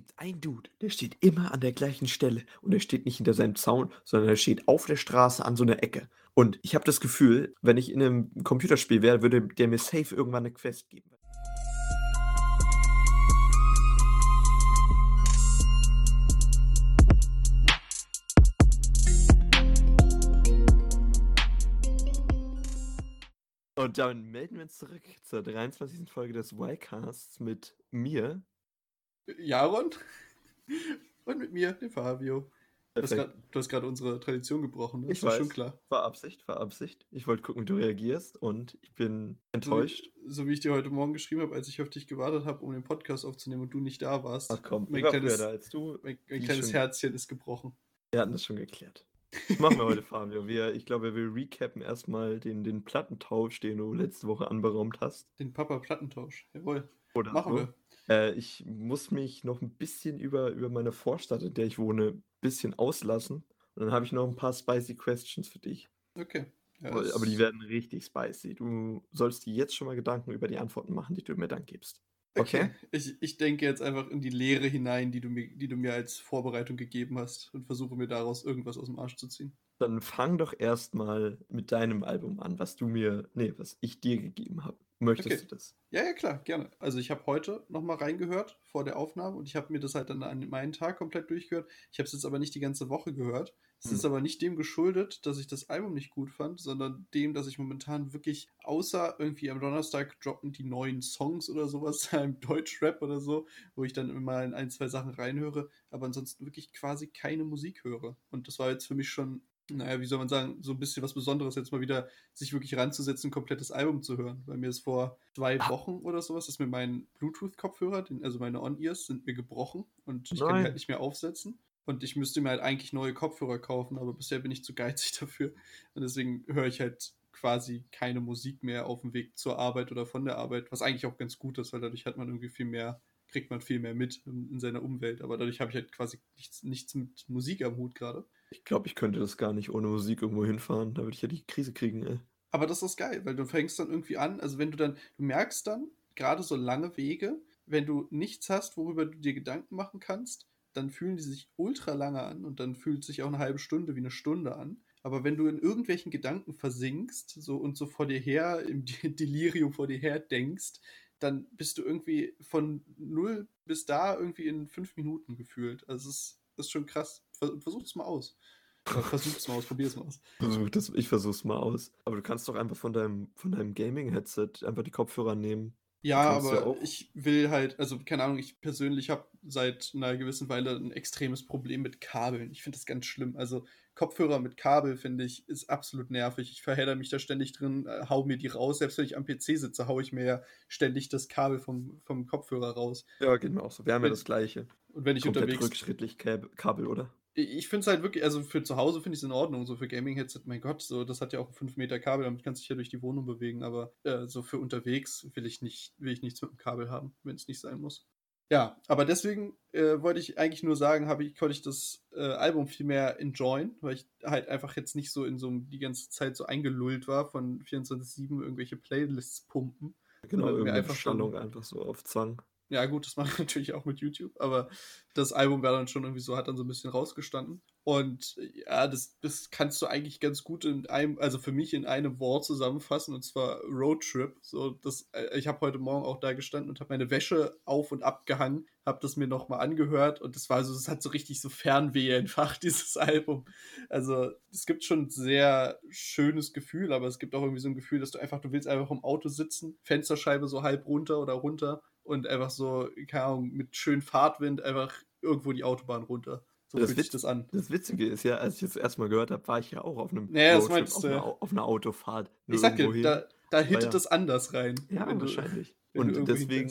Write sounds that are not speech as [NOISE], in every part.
gibt einen Dude, der steht immer an der gleichen Stelle und er steht nicht hinter seinem Zaun, sondern er steht auf der Straße an so einer Ecke. Und ich habe das Gefühl, wenn ich in einem Computerspiel wäre, würde der mir safe irgendwann eine Quest geben. Und dann melden wir uns zurück zur 23. Folge des Y-Casts mit mir. Jaron [LAUGHS] und mit mir, dem Fabio. Du hast gerade unsere Tradition gebrochen, ne? ich weiß, schon klar. War Absicht, war Absicht. Ich wollte gucken, wie du reagierst und ich bin enttäuscht. So, so wie ich dir heute Morgen geschrieben habe, als ich auf dich gewartet habe, um den Podcast aufzunehmen und du nicht da warst. Ach komm, mein kleines, da als du. Mein, mein kleines Herzchen ist gebrochen. Wir hatten das schon geklärt. Machen wir heute, Fabio. Wir, ich glaube, wir recappen erstmal den, den Plattentausch, den du letzte Woche anberaumt hast. Den Papa-Plattentausch, jawohl. Oder Machen so. wir. Äh, ich muss mich noch ein bisschen über, über meine Vorstadt, in der ich wohne, ein bisschen auslassen. Und dann habe ich noch ein paar spicy Questions für dich. Okay. Ja, aber die werden richtig spicy. Du sollst dir jetzt schon mal Gedanken über die Antworten machen, die du mir dann gibst. Okay. okay. Ich, ich denke jetzt einfach in die Lehre hinein, die du, mir, die du mir als Vorbereitung gegeben hast und versuche mir daraus irgendwas aus dem Arsch zu ziehen. Dann fang doch erstmal mit deinem Album an, was du mir, nee, was ich dir gegeben habe. Möchtest okay. du das? Ja, ja, klar, gerne. Also ich habe heute nochmal reingehört vor der Aufnahme und ich habe mir das halt dann an meinen Tag komplett durchgehört. Ich habe es jetzt aber nicht die ganze Woche gehört. Es hm. ist aber nicht dem geschuldet, dass ich das Album nicht gut fand, sondern dem, dass ich momentan wirklich, außer irgendwie am Donnerstag droppen die neuen Songs oder sowas, [LAUGHS] im Deutschrap oder so, wo ich dann immer in ein, zwei Sachen reinhöre, aber ansonsten wirklich quasi keine Musik höre. Und das war jetzt für mich schon naja, wie soll man sagen, so ein bisschen was Besonderes, jetzt mal wieder sich wirklich ranzusetzen, ein komplettes Album zu hören. Weil mir ist vor zwei ah. Wochen oder sowas, ist mir mein Bluetooth-Kopfhörer, also meine On-Ears, sind mir gebrochen und ich Nein. kann die halt nicht mehr aufsetzen. Und ich müsste mir halt eigentlich neue Kopfhörer kaufen, aber bisher bin ich zu geizig [LAUGHS] dafür. Und deswegen höre ich halt quasi keine Musik mehr auf dem Weg zur Arbeit oder von der Arbeit, was eigentlich auch ganz gut ist, weil dadurch hat man irgendwie viel mehr, kriegt man viel mehr mit in, in seiner Umwelt. Aber dadurch habe ich halt quasi nichts, nichts mit Musik am Hut gerade. Ich glaube, ich könnte das gar nicht ohne Musik irgendwo hinfahren. Da würde ich ja die Krise kriegen, ey. Aber das ist geil, weil du fängst dann irgendwie an, also wenn du dann, du merkst dann, gerade so lange Wege, wenn du nichts hast, worüber du dir Gedanken machen kannst, dann fühlen die sich ultra lange an und dann fühlt sich auch eine halbe Stunde wie eine Stunde an. Aber wenn du in irgendwelchen Gedanken versinkst so und so vor dir her, im [LAUGHS] Delirium vor dir her denkst, dann bist du irgendwie von null bis da irgendwie in fünf Minuten gefühlt. Also es ist, ist schon krass. Versuch es mal aus. Versuch es mal aus, probier es mal aus. Versuch das, ich versuch's mal aus. Aber du kannst doch einfach von deinem, von deinem Gaming-Headset einfach die Kopfhörer nehmen. Ja, aber ja ich will halt, also keine Ahnung, ich persönlich habe seit einer gewissen Weile ein extremes Problem mit Kabeln. Ich finde das ganz schlimm. Also Kopfhörer mit Kabel, finde ich, ist absolut nervig. Ich verhedder mich da ständig drin, äh, hau mir die raus. Selbst wenn ich am PC sitze, hau ich mir ja ständig das Kabel vom, vom Kopfhörer raus. Ja, geht mir auch so. Wir haben ja das Gleiche. Und wenn ich Komplett unterwegs. rückschrittlich Kabel, oder? Ich finde es halt wirklich, also für zu Hause finde ich es in Ordnung. So für Gaming-Headset, mein Gott, so das hat ja auch 5 Meter Kabel, damit kannst du dich ja durch die Wohnung bewegen. Aber äh, so für unterwegs will ich nicht, will ich nichts mit dem Kabel haben, wenn es nicht sein muss. Ja, aber deswegen äh, wollte ich eigentlich nur sagen, habe ich, konnte ich das äh, Album viel mehr enjoyen, weil ich halt einfach jetzt nicht so in so die ganze Zeit so eingelullt war von 24-7 irgendwelche Playlists pumpen. Genau, irgendwie einfach Stellung einfach so auf Zwang. Ja, gut, das [LAUGHS] mache ich natürlich auch mit YouTube, aber das Album war dann schon irgendwie so, hat dann so ein bisschen rausgestanden. Und ja, das, das kannst du eigentlich ganz gut in einem, also für mich in einem Wort zusammenfassen, und zwar Roadtrip. So, das, äh, ich habe heute Morgen auch da gestanden und habe meine Wäsche auf und abgehangen, habe das mir nochmal angehört und das war so, es hat so richtig so Fernweh entfacht, [LAUGHS] dieses Album. Also es gibt schon ein sehr schönes Gefühl, aber es gibt auch irgendwie so ein Gefühl, dass du einfach, du willst einfach im Auto sitzen, Fensterscheibe so halb runter oder runter und einfach so, keine Ahnung, mit schön Fahrtwind einfach irgendwo die Autobahn runter. So das fühlt sich das an. Das Witzige ist ja, als ich das erstmal gehört habe, war ich ja auch auf einem naja, Roadtrip, auf, einer, auf einer Autofahrt. Ich sag dir, da, da hittet ja, das anders rein. Ja, wahrscheinlich. [LAUGHS] Du, und deswegen,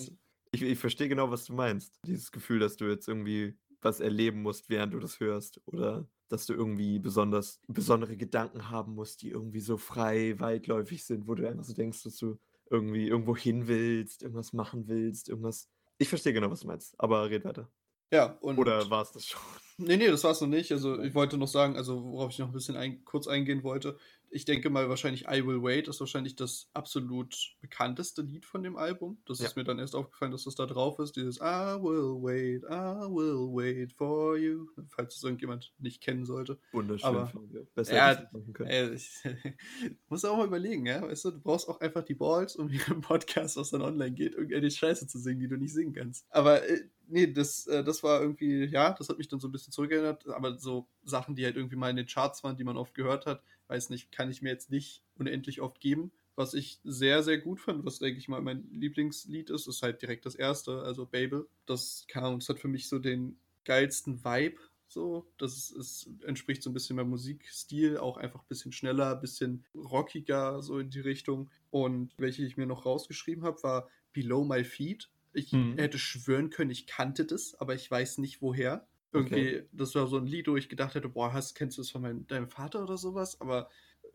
ich, ich verstehe genau, was du meinst. Dieses Gefühl, dass du jetzt irgendwie was erleben musst, während du das hörst. Oder dass du irgendwie besonders besondere Gedanken haben musst, die irgendwie so frei, weitläufig sind, wo du einfach so denkst, dass du irgendwie irgendwo hin willst, irgendwas machen willst, irgendwas. Ich verstehe genau, was du meinst, aber red weiter. Ja, und. Oder war es das schon? Nee, nee, das war es noch nicht. Also ich wollte noch sagen, also worauf ich noch ein bisschen ein, kurz eingehen wollte, ich denke mal wahrscheinlich I Will Wait ist wahrscheinlich das absolut bekannteste Lied von dem Album. Das ja. ist mir dann erst aufgefallen, dass das da drauf ist. Dieses I will wait, I will wait for you. Falls es irgendjemand nicht kennen sollte. Wunderschön. Aber besser ja, machen können. Äh, ich, [LAUGHS] muss auch mal überlegen, ja. Weißt du, du brauchst auch einfach die Balls, um hier im Podcast, was dann online geht, irgendeine Scheiße zu singen, die du nicht singen kannst. Aber äh, nee, das, äh, das war irgendwie, ja, das hat mich dann so ein bisschen zurückerinnert. Aber so Sachen, die halt irgendwie mal in den Charts waren, die man oft gehört hat, weiß nicht, kann ich mir jetzt nicht unendlich oft geben. Was ich sehr, sehr gut fand, was denke ich mal mein Lieblingslied ist, ist halt direkt das erste, also Babel. Das, Ahnung, das hat für mich so den geilsten Vibe. So, das ist, entspricht so ein bisschen meinem Musikstil, auch einfach ein bisschen schneller, ein bisschen rockiger, so in die Richtung. Und welche ich mir noch rausgeschrieben habe, war Below My Feet. Ich mhm. hätte schwören können, ich kannte das, aber ich weiß nicht woher. Irgendwie, okay. das war so ein Lied, wo ich gedacht hätte, boah, hast, kennst du das von meinem, deinem Vater oder sowas? Aber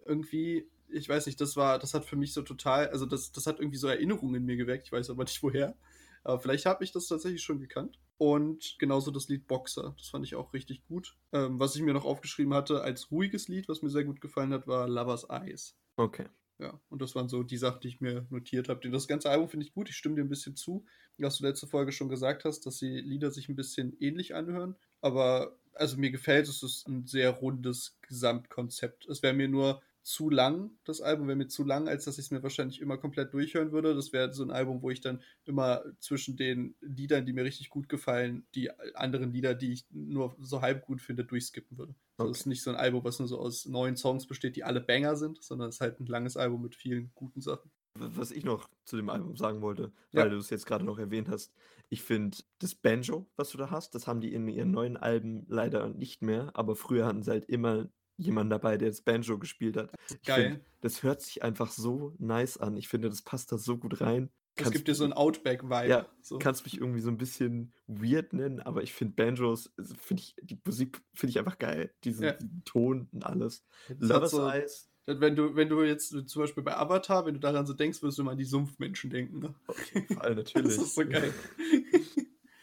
irgendwie, ich weiß nicht, das war, das hat für mich so total, also das, das hat irgendwie so Erinnerungen in mir geweckt, ich weiß aber nicht woher. Aber vielleicht habe ich das tatsächlich schon gekannt. Und genauso das Lied Boxer, das fand ich auch richtig gut. Ähm, was ich mir noch aufgeschrieben hatte als ruhiges Lied, was mir sehr gut gefallen hat, war Lovers Eyes. Okay. Ja, und das waren so die Sachen, die ich mir notiert habe. Das ganze Album finde ich gut, ich stimme dir ein bisschen zu. Was du letzte Folge schon gesagt hast, dass die Lieder sich ein bisschen ähnlich anhören. Aber also mir gefällt es, es ist ein sehr rundes Gesamtkonzept. Es wäre mir nur zu lang, das Album wäre mir zu lang, als dass ich es mir wahrscheinlich immer komplett durchhören würde. Das wäre so ein Album, wo ich dann immer zwischen den Liedern, die mir richtig gut gefallen, die anderen Lieder, die ich nur so halb gut finde, durchskippen würde. Okay. Das ist nicht so ein Album, was nur so aus neun Songs besteht, die alle Banger sind, sondern es ist halt ein langes Album mit vielen guten Sachen. Was ich noch zu dem Album sagen wollte, weil ja. du es jetzt gerade noch erwähnt hast, ich finde das Banjo, was du da hast, das haben die in ihren neuen Alben leider nicht mehr, aber früher hatten sie halt immer jemanden dabei, der das Banjo gespielt hat. Geil. Find, das hört sich einfach so nice an. Ich finde, das passt da so gut rein. Es gibt dir so ein Outback-Vibe. Ja, so. kannst mich irgendwie so ein bisschen weird nennen, aber ich finde Banjos, finde ich, die Musik finde ich einfach geil. Diesen, ja. diesen, Ton und alles. Lovers so, Eyes. Wenn du, wenn du jetzt zum Beispiel bei Avatar, wenn du daran so denkst, wirst du immer an die Sumpfmenschen denken. Ne? Auf jeden Fall, [LAUGHS] natürlich. das ist so geil.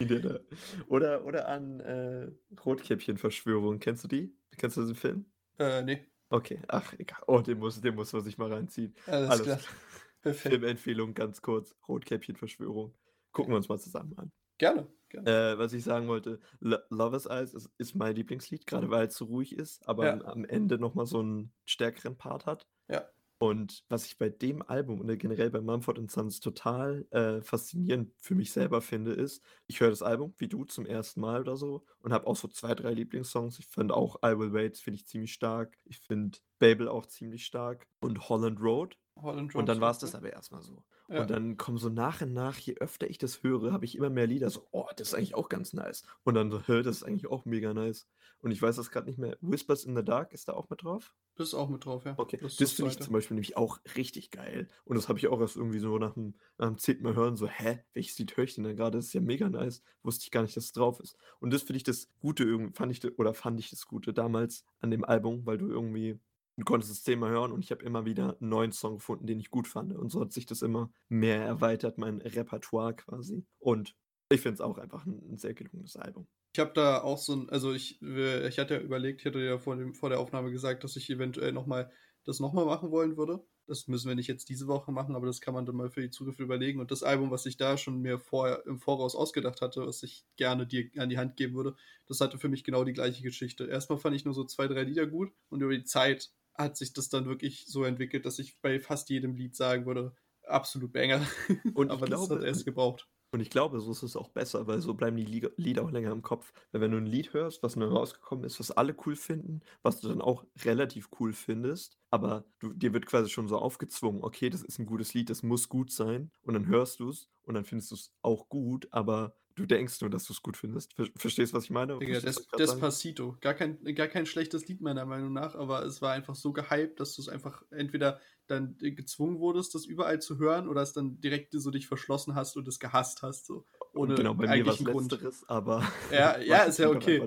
[LAUGHS] oder, oder an äh, Rotkäppchen-Verschwörung. Kennst du die? Kennst du diesen Film? Äh, nee. Okay, ach, egal. Oh, den muss, den muss man sich mal reinziehen. Alles, Alles klar. [LAUGHS] Filmempfehlung ganz kurz: Rotkäppchen-Verschwörung. Gucken wir uns mal zusammen an. Gerne. gerne. Äh, was ich sagen wollte: Lo Lovers Eyes ist, ist, mein Lieblingslied, gerade weil es so ruhig ist, aber ja. am Ende nochmal so einen stärkeren Part hat. Ja. Und was ich bei dem Album und generell bei Mumford Sons total äh, faszinierend für mich selber finde, ist, ich höre das Album wie du zum ersten Mal oder so und habe auch so zwei, drei Lieblingssongs. Ich finde auch I Will Wait, finde ich ziemlich stark. Ich finde Babel auch ziemlich stark und Holland Road. Holland Road und dann war es das aber erstmal so. Ja. Und dann kommen so nach und nach, je öfter ich das höre, habe ich immer mehr Lieder so, oh, das ist eigentlich auch ganz nice. Und dann so, das ist eigentlich auch mega nice. Und ich weiß das gerade nicht mehr. Whispers in the Dark ist da auch mit drauf? Das ist auch mit drauf, ja. Okay, das, das finde ich zum Beispiel nämlich auch richtig geil. Und das habe ich auch erst irgendwie so nach dem, nach dem zehnten Mal hören, so, hä, welches Lied höre ich denn da gerade? Das ist ja mega nice. Wusste ich gar nicht, dass es drauf ist. Und das finde ich das Gute, fand ich, oder fand ich das Gute damals an dem Album, weil du irgendwie du konntest es zehnmal hören und ich habe immer wieder einen neuen Song gefunden, den ich gut fand. Und so hat sich das immer mehr erweitert, mein Repertoire quasi. Und ich finde es auch einfach ein, ein, sehr gelungenes Album. Ich habe da auch so ein, also ich, ich hatte ja überlegt, ich hatte ja vor, dem, vor der Aufnahme gesagt, dass ich eventuell nochmal das nochmal machen wollen würde. Das müssen wir nicht jetzt diese Woche machen, aber das kann man dann mal für die Zukunft überlegen. Und das Album, was ich da schon mir vor, im Voraus ausgedacht hatte, was ich gerne dir an die Hand geben würde, das hatte für mich genau die gleiche Geschichte. Erstmal fand ich nur so zwei, drei Lieder gut und über die Zeit hat sich das dann wirklich so entwickelt, dass ich bei fast jedem Lied sagen würde, absolut Banger. [LAUGHS] Und Aber das glaube, hat erst gebraucht. Und ich glaube, so ist es auch besser, weil so bleiben die Lieder auch länger im Kopf. Weil wenn du ein Lied hörst, was neu rausgekommen ist, was alle cool finden, was du dann auch relativ cool findest, aber du, dir wird quasi schon so aufgezwungen, okay, das ist ein gutes Lied, das muss gut sein. Und dann hörst du es und dann findest du es auch gut, aber Du denkst nur, dass du es gut findest. Verstehst, du, was ich meine? Digga, Des, Despacito. Gar kein, gar kein schlechtes Lied meiner Meinung nach, aber es war einfach so gehypt, dass du es einfach entweder dann gezwungen wurdest, das überall zu hören, oder es dann direkt so dich verschlossen hast und es gehasst hast. So. Ohne genau, bei mir es letzteres, aber. Ja, [LAUGHS] ja, ist ja okay.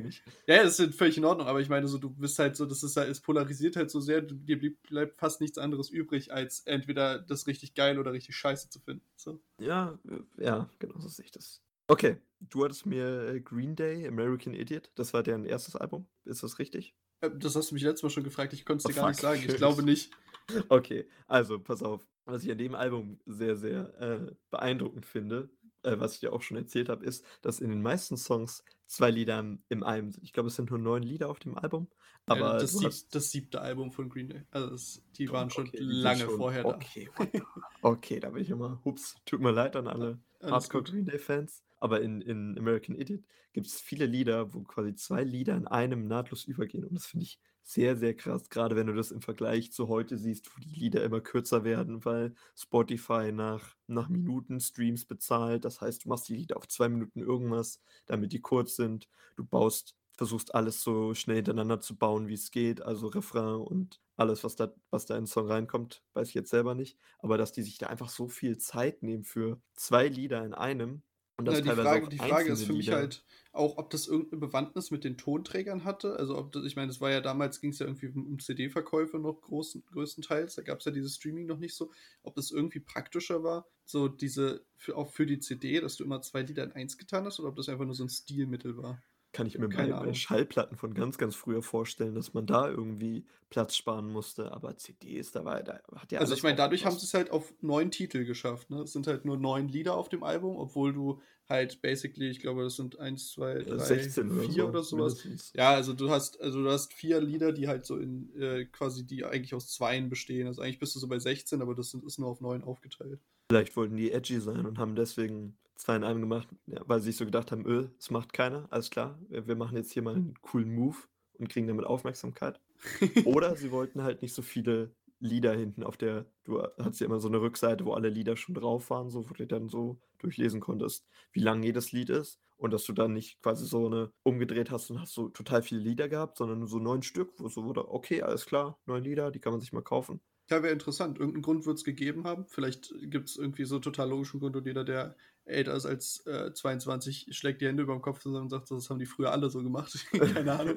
Ja, das ist völlig in Ordnung, aber ich meine, so, du bist halt so, das ist halt, es polarisiert halt so sehr, dir bleibt fast nichts anderes übrig, als entweder das richtig geil oder richtig scheiße zu finden. So. Ja, ja, genau so sehe ich das. Okay, du hattest mir äh, Green Day, American Idiot, das war deren erstes Album. Ist das richtig? Äh, das hast du mich letztes Mal schon gefragt, ich konnte es dir oh, gar nicht sagen. Ich glaube nicht. [LAUGHS] Okay, also pass auf. Was ich an dem Album sehr, sehr äh, beeindruckend finde, äh, was ich dir auch schon erzählt habe, ist, dass in den meisten Songs zwei Lieder im, Album sind. Ich glaube, es sind nur neun Lieder auf dem Album. Aber ja, das, sieb, hast... das, siebte Album von Green Day. Also das, die waren schon okay, lange schon, vorher okay, da. Okay, da bin ich immer, hups, tut mir leid an alle Hardcore Green Day-Fans. Aber in, in American Idiot gibt es viele Lieder, wo quasi zwei Lieder in einem nahtlos übergehen. Und das finde ich sehr, sehr krass, gerade wenn du das im Vergleich zu heute siehst, wo die Lieder immer kürzer werden, weil Spotify nach, nach Minuten Streams bezahlt. Das heißt, du machst die Lieder auf zwei Minuten irgendwas, damit die kurz sind. Du baust, versuchst alles so schnell hintereinander zu bauen, wie es geht, also Refrain und alles, was da, was da in den Song reinkommt, weiß ich jetzt selber nicht. Aber dass die sich da einfach so viel Zeit nehmen für zwei Lieder in einem, und das ja, die Frage, die Frage ist für mich Lieder. halt auch, ob das irgendeine Bewandtnis mit den Tonträgern hatte. Also ob das, ich meine, das war ja damals, ging es ja irgendwie um CD-Verkäufe noch großen, größtenteils. Da gab es ja dieses Streaming noch nicht so. Ob das irgendwie praktischer war, so diese, für, auch für die CD, dass du immer zwei Lieder in eins getan hast, oder ob das einfach nur so ein Stilmittel war kann ich mir bei, bei Schallplatten von ganz, ganz früher vorstellen, dass man da irgendwie Platz sparen musste. Aber CDs, da war da hat ja. Also ich meine, dadurch haben sie es halt auf neun Titel geschafft. Ne? Es sind halt nur neun Lieder auf dem Album, obwohl du halt basically, ich glaube, das sind eins, zwei, drei, 16 oder vier so, oder sowas. Mindestens. Ja, also du hast, also du hast vier Lieder, die halt so in äh, quasi die eigentlich aus zweien bestehen. Also eigentlich bist du so bei 16, aber das sind, ist nur auf neun aufgeteilt. Vielleicht wollten die edgy sein und haben deswegen zwei in einem gemacht, ja, weil sie sich so gedacht haben, öh, es macht keiner, alles klar, wir, machen jetzt hier mal einen coolen Move und kriegen damit Aufmerksamkeit. Oder sie wollten halt nicht so viele Lieder hinten auf der, du hattest ja immer so eine Rückseite, wo alle Lieder schon drauf waren, so wo du dann so durchlesen konntest, wie lang jedes Lied ist und dass du dann nicht quasi so eine umgedreht hast und hast so total viele Lieder gehabt, sondern nur so neun Stück, wo so wurde, okay, alles klar, neun Lieder, die kann man sich mal kaufen. Ja, wäre interessant. Irgendeinen Grund wird es gegeben haben. Vielleicht gibt es irgendwie so total logischen Grund und jeder, der älter ist als äh, 22, schlägt die Hände über dem Kopf zusammen und sagt, das haben die früher alle so gemacht. [LAUGHS] Keine Ahnung.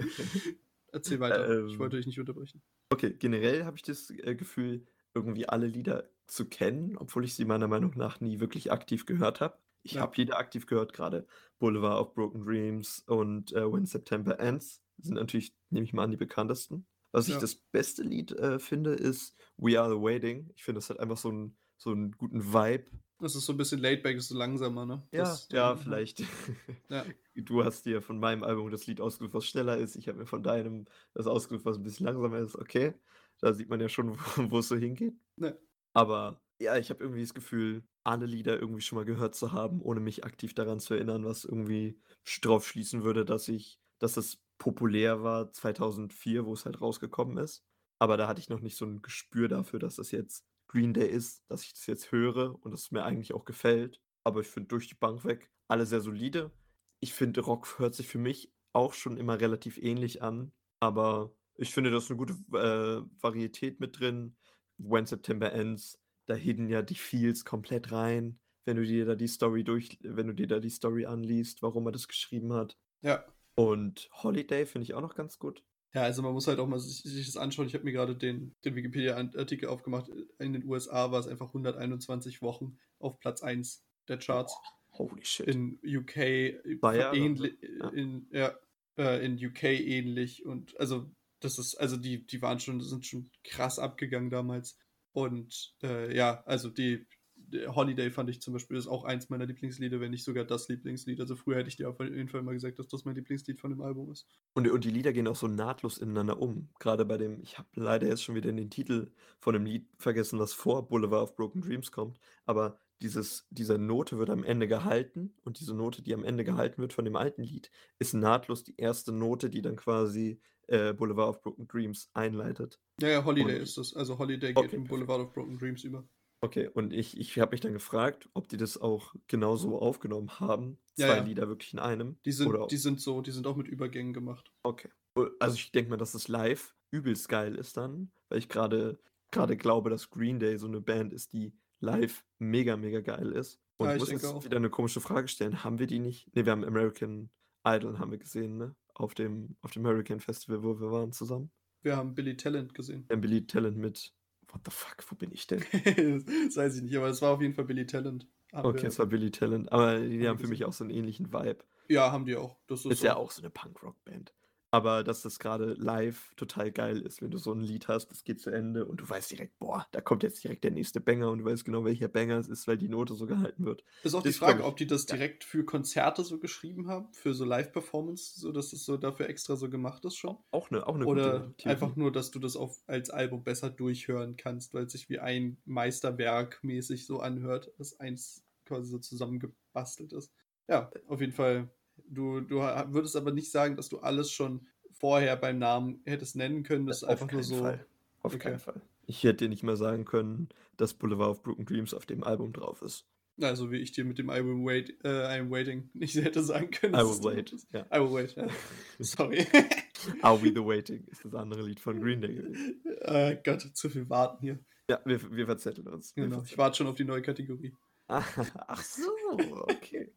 Erzähl weiter. Ähm, ich wollte dich nicht unterbrechen. Okay, generell habe ich das äh, Gefühl, irgendwie alle Lieder zu kennen, obwohl ich sie meiner Meinung nach nie wirklich aktiv gehört habe. Ich ja. habe Lieder aktiv gehört, gerade Boulevard of Broken Dreams und äh, When September Ends sind natürlich, nehme ich mal an, die bekanntesten. Was ja. ich das beste Lied äh, finde, ist We Are the Waiting. Ich finde, das hat einfach so einen, so einen guten Vibe. Das ist so ein bisschen laidback, ist so langsamer, ne? Ja, das, ja, ähm, vielleicht. [LAUGHS] Ja. Du hast dir von meinem Album das Lied ausgesucht, was schneller ist. Ich habe mir von deinem das ausgesucht, was ein bisschen langsamer ist. Okay, da sieht man ja schon, [LAUGHS] wo es so hingeht. Ja. Aber ja, ich habe irgendwie das Gefühl, alle Lieder irgendwie schon mal gehört zu haben, ohne mich aktiv daran zu erinnern, was irgendwie drauf schließen würde, dass ich, dass das populär war 2004, wo es halt rausgekommen ist. Aber da hatte ich noch nicht so ein Gespür dafür, dass das jetzt Green Day ist, dass ich das jetzt höre und es mir eigentlich auch gefällt. Aber ich finde durch die Bank weg alle sehr solide. Ich finde, Rock hört sich für mich auch schon immer relativ ähnlich an. Aber ich finde, da ist eine gute äh, Varietät mit drin. When September Ends, da hidden ja die Feels komplett rein, wenn du dir da die Story durch, wenn du dir da die Story anliest, warum er das geschrieben hat. Ja. Und Holiday finde ich auch noch ganz gut. Ja, also man muss halt auch mal sich, sich das anschauen. Ich habe mir gerade den, den Wikipedia-Artikel aufgemacht. In den USA war es einfach 121 Wochen auf Platz 1 der Charts. Oh, holy shit. In UK war ähnlich, ja. in, ja, äh, in UK ähnlich und also das ist, also die, die waren schon, sind schon krass abgegangen damals. Und äh, ja, also die, Holiday fand ich zum Beispiel ist auch eins meiner Lieblingslieder, wenn nicht sogar das Lieblingslied. Also früher hätte ich dir auf jeden Fall mal gesagt, dass das mein Lieblingslied von dem Album ist. Und, und die Lieder gehen auch so nahtlos ineinander um. Gerade bei dem, ich habe leider jetzt schon wieder den Titel von dem Lied vergessen, was vor Boulevard of Broken Dreams kommt. Aber dieses, diese Note wird am Ende gehalten und diese Note, die am Ende gehalten wird von dem alten Lied, ist nahtlos die erste Note, die dann quasi äh, Boulevard of Broken Dreams einleitet. Ja, ja, Holiday und, ist das. Also Holiday geht okay, in Boulevard of Broken Dreams über. Okay, und ich, ich habe mich dann gefragt, ob die das auch genauso aufgenommen haben. Zwei ja. Lieder wirklich in einem. Die sind, oder die sind so, die sind auch mit Übergängen gemacht. Okay. Also ich denke mal, dass es live übelst geil ist dann, weil ich gerade gerade glaube, dass Green Day so eine Band ist, die live mega, mega geil ist. Und ja, ich muss jetzt auch. wieder eine komische Frage stellen. Haben wir die nicht? Ne, wir haben American Idol haben wir gesehen, ne? Auf dem, auf dem Hurricane Festival, wo wir waren zusammen. Wir haben Billy Talent gesehen. Wir haben Billy Talent mit What the fuck, wo bin ich denn? [LAUGHS] das weiß ich nicht, aber es war auf jeden Fall Billy Talent. Okay, es war Billy Talent, aber die haben für mich auch so einen ähnlichen Vibe. Ja, haben die auch. Das ist, ist ja auch so eine Punk-Rock-Band. Aber dass das gerade live total geil ist, wenn du so ein Lied hast, das geht zu Ende und du weißt direkt, boah, da kommt jetzt direkt der nächste Banger und du weißt genau, welcher Banger es ist, weil die Note so gehalten wird. Das ist auch das die Frage, ich, ob die das direkt für Konzerte so geschrieben haben, für so Live-Performance, so dass es so dafür extra so gemacht ist schon. Auch eine, auch eine Oder gute einfach nur, dass du das auf, als Album besser durchhören kannst, weil es sich wie ein Meisterwerk mäßig so anhört, das eins quasi so zusammengebastelt ist. Ja, auf jeden Fall Du, du würdest aber nicht sagen, dass du alles schon vorher beim Namen hättest nennen können. Das ist auf einfach nur so. Fall. Auf okay. keinen Fall. Ich hätte dir nicht mal sagen können, dass Boulevard of Broken Dreams auf dem Album drauf ist. Also wie ich dir mit dem I will wait, äh, I'm waiting [LAUGHS] nicht hätte sagen können. I will wait. Ja. I will wait, ja. [LAUGHS] Sorry. [LAUGHS] I'll be the waiting ist das andere Lied von Green Day. Äh, Gott, zu viel warten hier. Ja, wir, wir verzetteln uns. Genau, verzetteln. ich warte schon auf die neue Kategorie. Ach so, okay.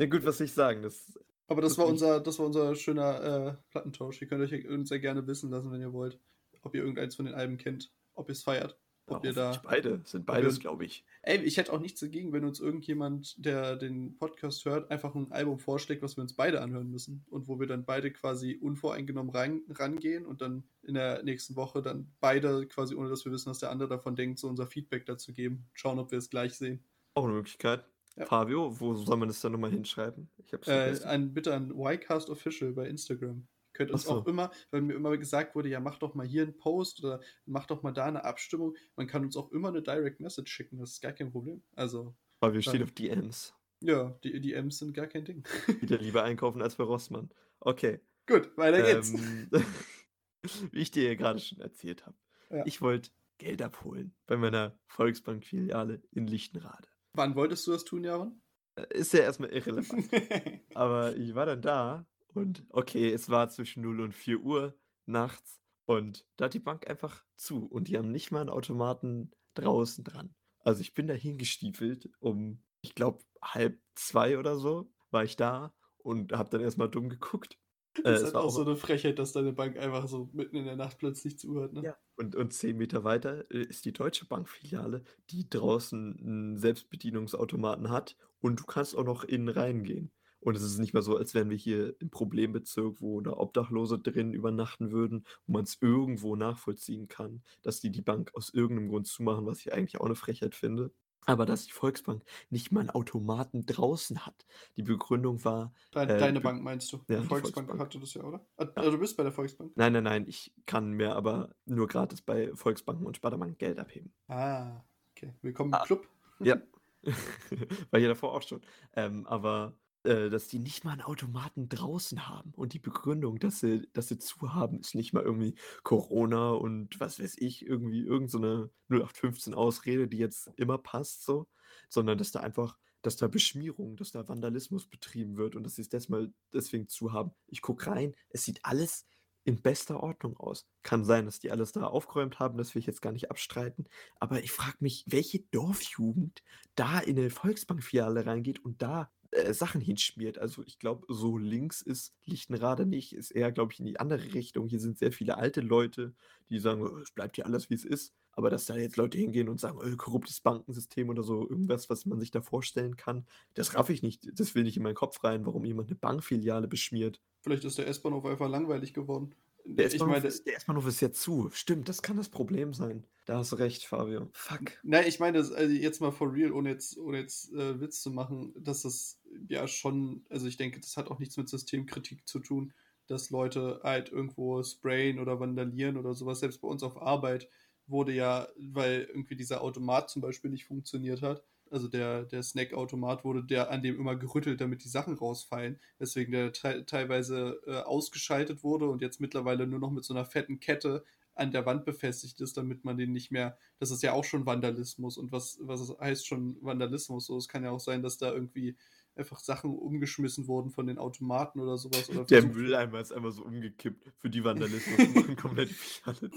Ja gut, was ich sagen? Das, Aber das, das war unser, das war unser schöner äh, Plattentausch. Ihr könnt euch uns sehr gerne wissen lassen, wenn ihr wollt. Ob ihr irgendeins von den Alben kennt, ob ihr es feiert. Ob ihr da. Beide, sind beides, glaube ich. Ey, ich hätte auch nichts dagegen, wenn uns irgendjemand, der den Podcast hört, einfach ein Album vorschlägt, was wir uns beide anhören müssen. Und wo wir dann beide quasi unvoreingenommen rein, rangehen und dann in der nächsten Woche dann beide quasi, ohne dass wir wissen, was der andere davon denkt, so unser Feedback dazu geben. Schauen, ob wir es gleich sehen. Auch eine Möglichkeit. Ja. Fabio, wo soll man das dann nochmal hinschreiben? Ich hab's äh, an, bitte an Ycast Official bei Instagram. Ihr könnt uns so. auch immer, weil mir immer gesagt wurde, ja, mach doch mal hier einen Post oder mach doch mal da eine Abstimmung. Man kann uns auch immer eine Direct Message schicken, das ist gar kein Problem. Also. Fabio steht auf DMs. Ja, die DMs sind gar kein Ding. [LAUGHS] Wieder lieber einkaufen als bei Rossmann. Okay. Gut, weiter geht's. Ähm, [LAUGHS] wie ich dir ja gerade schon erzählt habe. Ja. Ich wollte Geld abholen bei meiner Volksbank-Filiale in Lichtenrade. Wann wolltest du das tun, Jaron? Äh, ist ja erstmal irrelevant. [LAUGHS] Aber ich war dann da und okay, es war zwischen 0 und 4 Uhr nachts und da hat die Bank einfach zu und die haben nicht mal einen Automaten draußen dran. Also ich bin da hingestiefelt um, ich glaube, halb zwei oder so war ich da und habe dann erstmal dumm geguckt [LAUGHS] das äh, ist halt auch so eine Frechheit, dass deine Bank einfach so mitten in der Nacht plötzlich zuhört. Ne? Ja. Und, und zehn Meter weiter äh, ist die Deutsche Bankfiliale, die draußen einen Selbstbedienungsautomaten hat und du kannst auch noch innen reingehen. Und es ist nicht mehr so, als wären wir hier im Problembezirk, wo da Obdachlose drin übernachten würden, wo man es irgendwo nachvollziehen kann, dass die die Bank aus irgendeinem Grund zumachen, was ich eigentlich auch eine Frechheit finde. Aber dass die Volksbank nicht mal einen Automaten draußen hat. Die Begründung war. Deine, äh, deine Bank meinst du? Ja, die Volksbank, Volksbank, hatte das ja, oder? Also, ja. du bist bei der Volksbank? Nein, nein, nein. Ich kann mir aber nur gratis bei Volksbanken und Sparda-Bank Geld abheben. Ah, okay. Willkommen im ah, Club. Ja. [LAUGHS] [LAUGHS] War ja davor auch schon. Ähm, aber dass die nicht mal einen Automaten draußen haben. Und die Begründung, dass sie, dass sie zu haben, ist nicht mal irgendwie Corona und was weiß ich, irgendwie irgendeine so 0815 Ausrede, die jetzt immer passt, so, sondern dass da einfach, dass da Beschmierung, dass da Vandalismus betrieben wird und dass sie es deswegen zu haben. Ich gucke rein, es sieht alles in bester Ordnung aus. Kann sein, dass die alles da aufgeräumt haben, das will ich jetzt gar nicht abstreiten. Aber ich frage mich, welche Dorfjugend da in eine Volksbankfiliale reingeht und da äh, Sachen hinschmiert. Also ich glaube, so links ist Lichtenrade nicht, ist eher, glaube ich, in die andere Richtung. Hier sind sehr viele alte Leute, die sagen, oh, es bleibt hier alles, wie es ist. Aber dass da jetzt Leute hingehen und sagen, oh, korruptes Bankensystem oder so, irgendwas, was man sich da vorstellen kann, das raff ich nicht. Das will nicht in meinen Kopf rein, warum jemand eine Bankfiliale beschmiert. Vielleicht ist der S-Bahnhof einfach langweilig geworden. Der S-Bahnhof ist, ist ja zu. Stimmt, das kann das Problem sein. Da hast du recht, Fabio. Fuck. Nein, ich meine, also jetzt mal for real, ohne jetzt, ohne jetzt äh, Witz zu machen, dass das ja schon, also ich denke, das hat auch nichts mit Systemkritik zu tun, dass Leute halt irgendwo sprayen oder vandalieren oder sowas. Selbst bei uns auf Arbeit wurde ja, weil irgendwie dieser Automat zum Beispiel nicht funktioniert hat, also der, der Snack-Automat wurde der an dem immer gerüttelt, damit die Sachen rausfallen. Deswegen der te teilweise äh, ausgeschaltet wurde und jetzt mittlerweile nur noch mit so einer fetten Kette an der Wand befestigt ist, damit man den nicht mehr. Das ist ja auch schon Vandalismus. Und was, was heißt schon Vandalismus? So, es kann ja auch sein, dass da irgendwie einfach Sachen umgeschmissen wurden von den Automaten oder sowas. Oder der Mülleimer ist einfach so umgekippt für die Vandalismus. [LAUGHS] machen komplett alle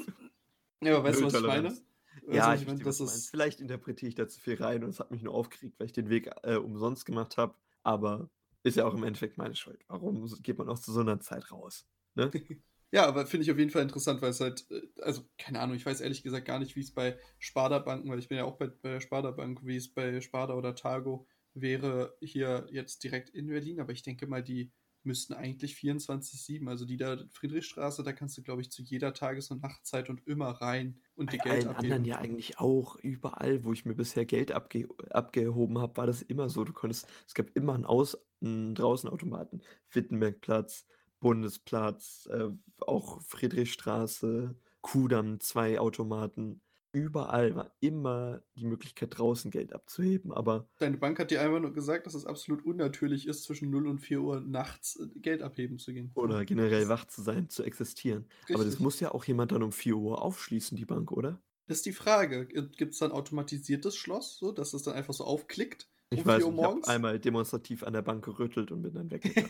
Ja, aber weißt du, was ich meine? Ja, also, ich, ich meine, das ist. Vielleicht interpretiere ich da zu viel rein und es hat mich nur aufgeregt, weil ich den Weg äh, umsonst gemacht habe. Aber ist ja auch im Endeffekt meine Schuld. Warum geht man auch zu so einer Zeit raus? Ne? [LAUGHS] Ja, aber finde ich auf jeden Fall interessant, weil es halt, äh, also keine Ahnung, ich weiß ehrlich gesagt gar nicht, wie es bei Sparda-Banken, weil ich bin ja auch bei, bei der Sparda-Bank, wie es bei Sparda oder Targo wäre hier jetzt direkt in Berlin, aber ich denke mal, die müssten eigentlich 24-7, also die da Friedrichstraße, da kannst du, glaube ich, zu jeder Tages- und Nachtzeit und immer rein und Bei dir Geld allen abheben. anderen ja eigentlich auch. Überall, wo ich mir bisher Geld abge abgehoben habe, war das immer so. Du konntest, es gab immer einen, Aus, einen Draußenautomaten. Wittenbergplatz, Bundesplatz, äh, auch Friedrichstraße, Kudamm, zwei Automaten. Überall war immer die Möglichkeit, draußen Geld abzuheben, aber Deine Bank hat dir einfach nur gesagt, dass es absolut unnatürlich ist, zwischen 0 und 4 Uhr nachts äh, Geld abheben zu gehen. oder generell wach zu sein, zu existieren. Aber das Richtig. muss ja auch jemand dann um 4 Uhr aufschließen, die Bank, oder? Das ist die Frage. Gibt es dann automatisiertes Schloss, so dass es dann einfach so aufklickt Ich weiß 4 Uhr nicht, ich habe einmal demonstrativ an der Bank gerüttelt und bin dann weggegangen.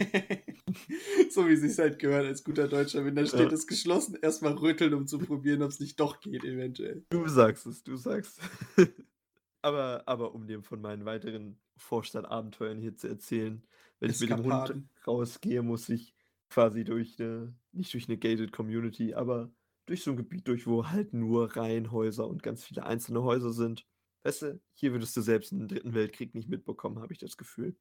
[LAUGHS] so wie es sich halt gehört als guter Deutscher. Wenn da steht, es ist geschlossen, erstmal rütteln, um zu probieren, ob es nicht doch geht, eventuell. Du sagst es, du sagst. [LAUGHS] aber, aber um dir von meinen weiteren Vorstadtabenteuern hier zu erzählen, wenn ich mit dem Hund rausgehe, muss ich quasi durch eine, nicht durch eine gated Community, aber durch so ein Gebiet durch, wo halt nur Reihenhäuser und ganz viele einzelne Häuser sind. Weißt du, hier würdest du selbst einen dritten Weltkrieg nicht mitbekommen, habe ich das Gefühl.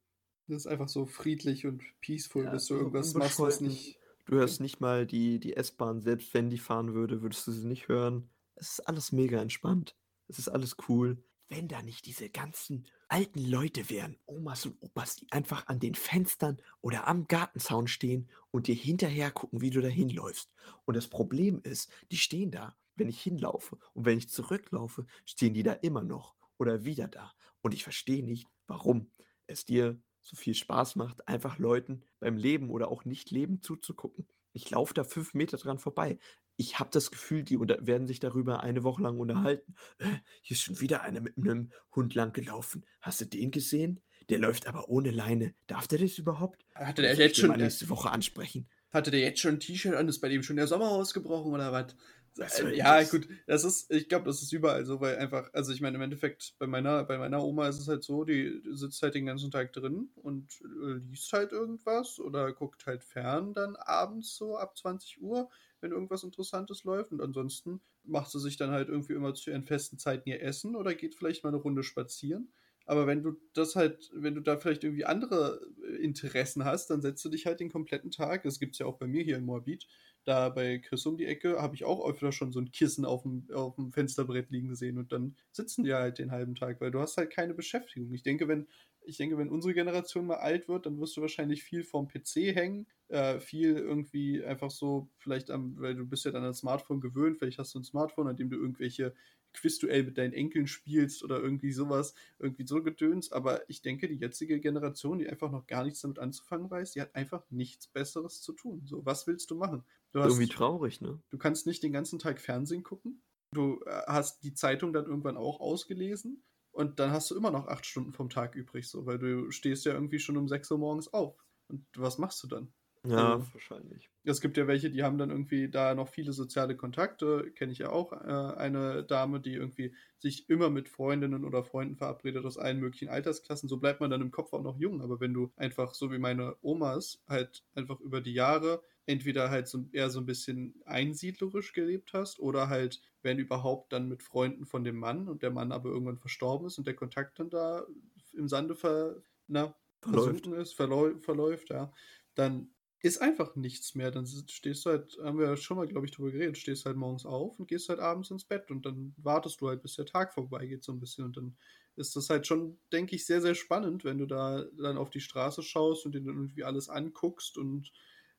Das ist einfach so friedlich und peaceful, Ja, bis du so irgendwas machst, was nicht. Du hörst nicht mal die, die S-Bahn, selbst wenn die fahren würde, würdest du sie nicht hören. Es ist alles mega entspannt. Es ist alles cool. Wenn da nicht diese ganzen alten Leute wären, Omas und Opas, die einfach an den Fenstern oder am Gartenzaun stehen und dir hinterher gucken, wie du da hinläufst. Und das Problem ist, die stehen da, wenn ich hinlaufe. Und wenn ich zurücklaufe, stehen die da immer noch oder wieder da. Und ich verstehe nicht, warum es dir so viel Spaß macht, einfach Leuten beim Leben oder auch Nicht-Leben zuzugucken. Ich laufe da fünf Meter dran vorbei. Ich habe das Gefühl, die werden sich darüber eine Woche lang unterhalten. Äh, hier ist schon wieder einer mit einem Hund lang gelaufen. Hast du den gesehen? Der läuft aber ohne Leine. Darf der das überhaupt? Hatte der jetzt schon, nächste Woche ansprechen? hatte der jetzt schon ein T-Shirt an? Ist bei dem schon der Sommer ausgebrochen oder was? Äh, Ja, das? gut, das ist, ich glaube, das ist überall so, weil einfach, also ich meine, im Endeffekt, bei meiner, bei meiner Oma ist es halt so, die sitzt halt den ganzen Tag drin und äh, liest halt irgendwas oder guckt halt fern dann abends so ab 20 Uhr, wenn irgendwas Interessantes läuft und ansonsten macht sie sich dann halt irgendwie immer zu ihren festen Zeiten ihr Essen oder geht vielleicht mal eine Runde spazieren. Aber wenn du das halt, wenn du da vielleicht irgendwie andere äh, Interessen hast, dann setzt du dich halt den kompletten Tag. Das gibt es ja auch bei mir hier in Moabit. Da bei Chris um die Ecke habe ich auch öfter schon so ein Kissen auf dem, auf dem Fensterbrett liegen gesehen und dann sitzen die halt den halben Tag, weil du hast halt keine Beschäftigung. Ich denke, wenn, ich denke, wenn unsere Generation mal alt wird, dann wirst du wahrscheinlich viel vorm PC hängen, äh, viel irgendwie einfach so, vielleicht am, weil du bist ja dann an Smartphone gewöhnt, vielleicht hast du ein Smartphone, an dem du irgendwelche Quizduell mit deinen Enkeln spielst oder irgendwie sowas, irgendwie so gedöns. Aber ich denke, die jetzige Generation, die einfach noch gar nichts damit anzufangen weiß, die hat einfach nichts Besseres zu tun. So, was willst du machen? Du, hast, Irgendwie traurig, ne? du kannst nicht den ganzen Tag Fernsehen gucken. Du äh, hast die Zeitung dann irgendwann auch ausgelesen. Und dann hast du immer noch acht Stunden vom Tag übrig, so, weil du stehst ja irgendwie schon um 6 Uhr morgens auf. Und was machst du dann? Ja, Also- wahrscheinlich. Es gibt ja welche, die haben dann irgendwie da noch viele soziale Kontakte. Kenne ich ja auch. Äh, eine Dame, die irgendwie sich immer mit Freundinnen oder Freunden verabredet aus allen möglichen Altersklassen. So bleibt man dann im Kopf auch noch jung. Aber wenn du einfach, so wie meine Omas, halt einfach über die Jahre entweder halt so eher so ein bisschen einsiedlerisch gelebt hast oder halt, wenn überhaupt, dann mit Freunden von dem Mann und der Mann aber irgendwann verstorben ist und der Kontakt dann da im Sande ver, na, Verläuft. ist, verläu verläuft, ja, dann ist einfach nichts mehr. Dann stehst du halt, haben wir ja schon mal, glaube ich, drüber geredet, stehst halt morgens auf und gehst halt abends ins Bett und dann wartest du halt, bis der Tag vorbeigeht, so ein bisschen. Und dann ist das halt schon, denke ich, sehr, sehr spannend, wenn du da dann auf die Straße schaust und dir dann irgendwie alles anguckst. Und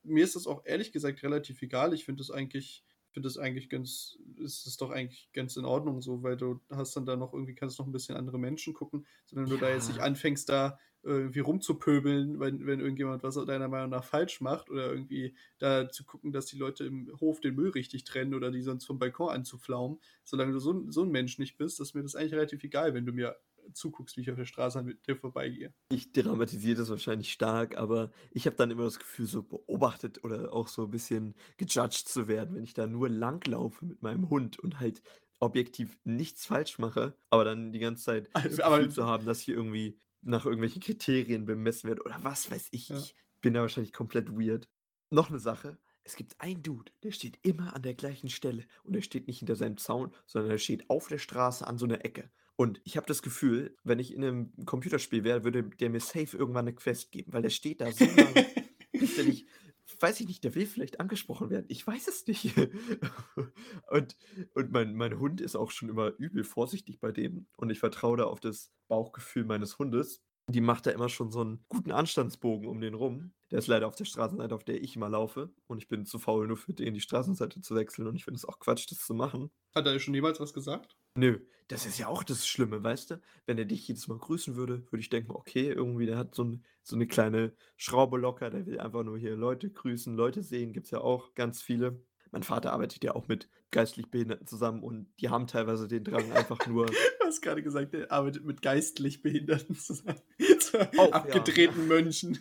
mir ist das auch ehrlich gesagt relativ egal. Ich finde das eigentlich, finde das eigentlich ganz, ist es doch eigentlich ganz in Ordnung so, weil du hast dann da noch irgendwie, kannst noch ein bisschen andere Menschen gucken, sondern du da jetzt nicht Ja. anfängst, da irgendwie rumzupöbeln, wenn, wenn irgendjemand was deiner Meinung nach falsch macht oder irgendwie da zu gucken, dass die Leute im Hof den Müll richtig trennen oder die sonst vom Balkon anzuflaumen. Solange du so, ein- so ein Mensch nicht bist, ist mir das eigentlich relativ egal, wenn du mir zuguckst, wie ich auf der Straße mit dir vorbeigehe. Ich dramatisiere das wahrscheinlich stark, aber ich habe dann immer das Gefühl, so beobachtet oder auch so ein bisschen gejudged zu werden, wenn ich da nur langlaufe mit meinem Hund und halt objektiv nichts falsch mache, aber dann die ganze Zeit das Also, aber- Gefühl zu haben, dass hier irgendwie nach irgendwelchen Kriterien bemessen wird oder was weiß ich. Ja. Ich bin da wahrscheinlich komplett weird. Noch eine Sache. es gibt einen Dude, der steht immer an der gleichen Stelle und er steht nicht hinter seinem Zaun, sondern er steht auf der Straße an so einer Ecke. Und ich habe das Gefühl, wenn ich in einem Computerspiel wäre, würde der mir safe irgendwann eine Quest geben, weil der steht da so lange, bis der nicht, [LAUGHS] weiß ich nicht, der will vielleicht angesprochen werden. Ich weiß es nicht. [LAUGHS] und und mein, mein Hund ist auch schon immer übel vorsichtig bei dem. Und ich vertraue da auf das Bauchgefühl meines Hundes. Die macht da immer schon so einen guten Anstandsbogen um den rum. Der ist leider auf der Straßenseite, auf der ich immer laufe. Und ich bin zu faul, nur für den die Straßenseite zu wechseln. Und ich finde es auch Quatsch, das zu machen. Hat er schon jemals was gesagt? Nö, das ist ja auch das Schlimme, weißt du? Wenn er dich jedes Mal grüßen würde, würde ich denken, okay, irgendwie, der hat so, ein, so eine kleine Schraube locker, der will einfach nur hier Leute grüßen, Leute sehen, gibt es ja auch ganz viele. Mein Vater arbeitet ja auch mit geistlich Behinderten zusammen und die haben teilweise den Drang einfach [LAUGHS] nur. du hast gerade gesagt, er arbeitet mit geistlich Behinderten zusammen. [LAUGHS] So oh, abgedrehten ja. Mönchen.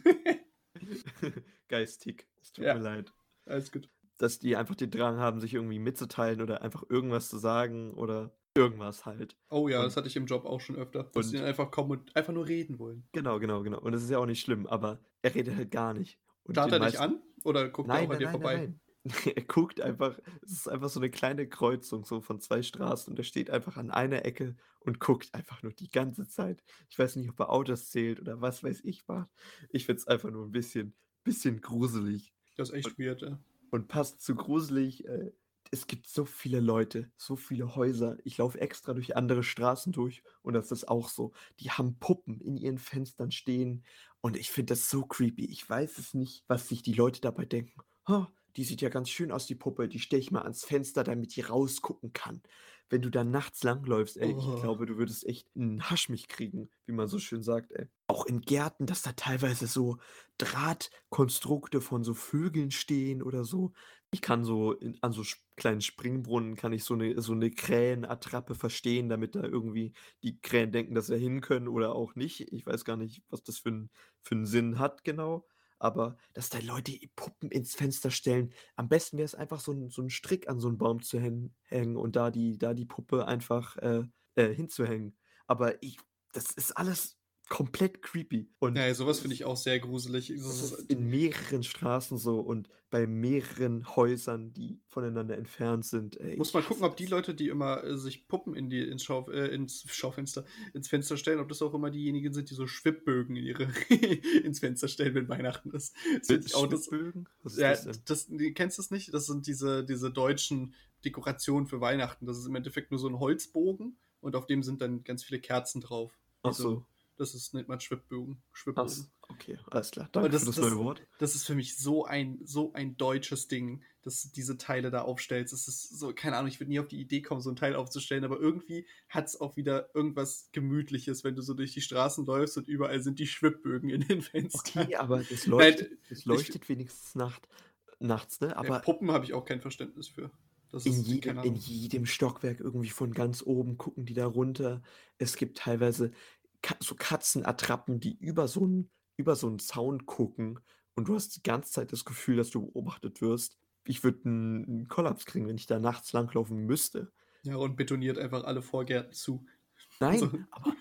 [LAUGHS] Geistig. Es tut ja. mir leid. Alles gut. Dass die einfach den Drang haben, sich irgendwie mitzuteilen oder einfach irgendwas zu sagen oder irgendwas halt. Oh ja, und, das hatte ich im Job auch schon öfter. Dass sie einfach kommen und einfach nur reden wollen. Genau, genau, genau. Und das ist ja auch nicht schlimm, aber er redet halt gar nicht. Und Starrt er dich an? Oder guckt nein, er auch an dir nein, vorbei? Nein, [LAUGHS] er guckt einfach, es ist einfach so eine kleine Kreuzung so von zwei Straßen und er steht einfach an einer Ecke und guckt einfach nur die ganze Zeit. Ich weiß nicht, ob er Autos zählt oder was weiß ich was. Ich finde es einfach nur ein bisschen, bisschen gruselig. Das ist echt und, weird, ja. Und passt zu gruselig, äh, es gibt so viele Leute, so viele Häuser. Ich laufe extra durch andere Straßen durch und das ist auch so. Die haben Puppen in ihren Fenstern stehen und ich finde das so creepy. Ich weiß es nicht, was sich die Leute dabei denken. Oh, die sieht ja ganz schön aus, die Puppe. Die stelle ich mal ans Fenster, damit die rausgucken kann. Wenn du da nachts langläufst, ey, ich oh. glaube, du würdest echt einen Haschmich kriegen, wie man so schön sagt, ey. Auch in Gärten, dass da teilweise so Drahtkonstrukte von so Vögeln stehen oder so. Ich kann so in, an so kleinen Springbrunnen kann ich so eine, so eine Krähenattrappe verstehen, damit da irgendwie die Krähen denken, dass sie hin können oder auch nicht. Ich weiß gar nicht, was das für, ein, für einen Sinn hat genau aber dass da Leute Puppen ins Fenster stellen. Am besten wäre es einfach so so 'n Strick an so einen Baum zu hängen und da die da die Puppe einfach, äh, äh, hinzuhängen. Aber ich das ist alles komplett creepy. Und ja, sowas finde ich auch sehr gruselig. in mehreren Straßen so und bei mehreren Häusern, die voneinander entfernt sind. Ey, Muss man gucken, ob die Leute, die immer äh, sich Puppen in die, ins, Schau, äh, ins Schaufenster, ins Fenster stellen, ob das auch immer diejenigen sind, die so Schwibbögen in ihre, [LAUGHS] ins Fenster stellen, wenn Weihnachten ist. Das auch das, Was ist ja, das, das Kennst du das nicht? Das sind diese, diese deutschen Dekorationen für Weihnachten. Das ist im Endeffekt nur so ein Holzbogen und auf dem sind dann ganz viele Kerzen drauf. Ach so. Das ist nennt man Schwibbögen. Schwibbögen. okay, alles klar. Danke das, für das, das neue Wort. Das ist für mich so ein, so ein deutsches Ding, dass du diese Teile da aufstellst. Das ist so, keine Ahnung, ich würde nie auf die Idee kommen, so ein Teil aufzustellen, aber irgendwie hat es auch wieder irgendwas Gemütliches, wenn du so durch die Straßen läufst und überall sind die Schwibbögen in den Fenstern. Okay, aber das leuchtet, das leuchtet ich, wenigstens nacht, nachts, ne? Aber ja, Puppen habe ich auch kein Verständnis für. In jedem, in jedem Stockwerk irgendwie von ganz oben gucken die da runter. Es gibt teilweise so Katzenattrappen, die über so 'n über so 'n Zaun gucken und du hast die ganze Zeit das Gefühl, dass du beobachtet wirst. Ich würde einen Kollaps kriegen, wenn ich da nachts langlaufen müsste. Ja, und betoniert einfach alle Vorgärten zu. Nein, also. aber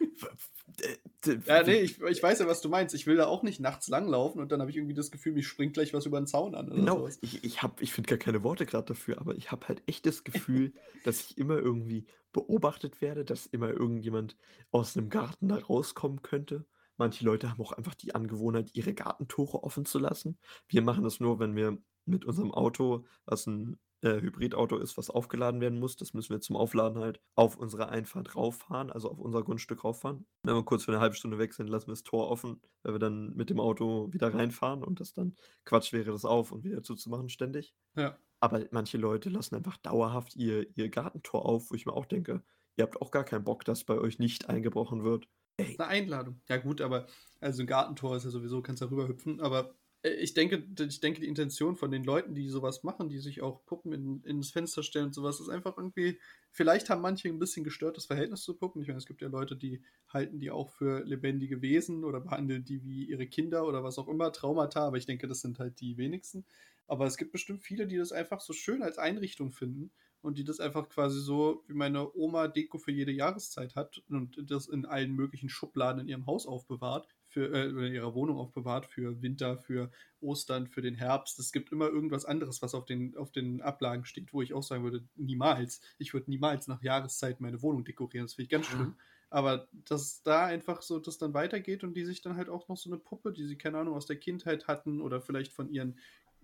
ja, nee, ich, ich weiß ja, was du meinst. Ich will da auch nicht nachts langlaufen und dann habe ich irgendwie das Gefühl, mich springt gleich was über den Zaun an. genau, sowas. ich, ich, ich finde gar keine Worte gerade dafür, aber ich habe halt echt das Gefühl, [LAUGHS] dass ich immer irgendwie beobachtet werde, dass immer irgendjemand aus einem Garten da rauskommen könnte. Manche Leute haben auch einfach die Angewohnheit, ihre Gartentore offen zu lassen. Wir machen das nur, wenn wir mit unserem Auto, was ein äh, Hybridauto ist, was aufgeladen werden muss. Das müssen wir zum Aufladen halt auf unsere Einfahrt rauffahren, also auf unser Grundstück rauffahren. Wenn wir kurz für eine halbe Stunde weg sind, lassen wir das Tor offen, weil wir dann mit dem Auto wieder reinfahren und das dann Quatsch wäre, das auf und wieder zuzumachen ständig. Ja. Aber manche Leute lassen einfach dauerhaft ihr, ihr Gartentor auf, wo ich mir auch denke, ihr habt auch gar keinen Bock, dass bei euch nicht eingebrochen wird. Ey. Eine Einladung. Ja, gut, aber also ein Gartentor ist ja sowieso, kannst ja rüberhüpfen, aber äh, ich denke, ich denke, die Intention von den Leuten, die sowas machen, die sich auch Puppen in, ins Fenster stellen und sowas, ist einfach irgendwie, vielleicht haben manche ein bisschen gestörtes Verhältnis zu Puppen. Ich meine, es gibt ja Leute, die halten die auch für lebendige Wesen oder behandeln die wie ihre Kinder oder was auch immer, Traumata, aber ich denke, das sind halt die wenigsten. Aber es gibt bestimmt viele, die das einfach so schön als Einrichtung finden und die das einfach quasi so wie meine Oma Deko für jede Jahreszeit hat und das in allen möglichen Schubladen in ihrem Haus aufbewahrt für, äh, in ihrer Wohnung aufbewahrt für Winter, für Ostern, für den Herbst. Es gibt immer irgendwas anderes, was auf den, auf den Ablagen steht, wo ich auch sagen würde, niemals. Ich würde niemals nach Jahreszeit meine Wohnung dekorieren. Das finde ich ganz schlimm. Ja. Aber dass da einfach so das dann weitergeht und die sich dann halt auch noch so eine Puppe, die sie, keine Ahnung, aus der Kindheit hatten oder vielleicht von ihren,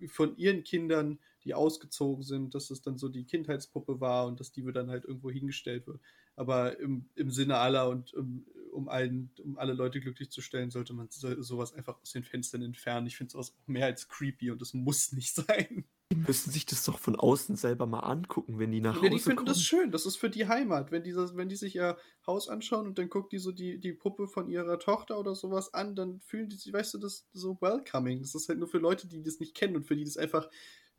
von ihren Kindern, die ausgezogen sind, dass es dann so die Kindheitspuppe war und dass die dann halt irgendwo hingestellt wird. Aber im, im Sinne aller und um, um, allen, um alle Leute glücklich zu stellen, sollte man sowas einfach aus den Fenstern entfernen. Ich finde sowas auch mehr als creepy und es muss nicht [LAUGHS] sein. Die müssen sich das doch von außen selber mal angucken, wenn die nach Hause kommen. Die finden das schön, das ist für die Heimat. Wenn die, wenn die sich ihr Haus anschauen und dann guckt die so die, die Puppe von ihrer Tochter oder sowas an, dann fühlen die sich, weißt du, das so welcoming. Das ist halt nur für Leute, die das nicht kennen und für die das einfach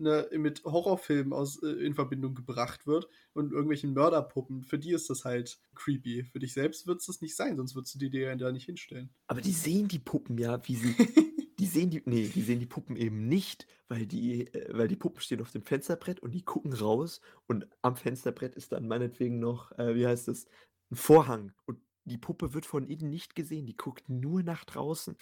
ne, mit Horrorfilmen aus, äh, in Verbindung gebracht wird und irgendwelchen Mörderpuppen. Für die ist das halt creepy. Für dich selbst wird es das nicht sein, sonst würdest du die dir ja da nicht hinstellen. Aber die sehen die Puppen ja, wie sie [LAUGHS] Die sehen die, nee, die sehen die Puppen eben nicht, weil die, äh, weil die Puppen stehen auf dem Fensterbrett und die gucken raus und am Fensterbrett ist dann meinetwegen noch, äh, wie heißt das, ein Vorhang und die Puppe wird von innen nicht gesehen, die guckt nur nach draußen.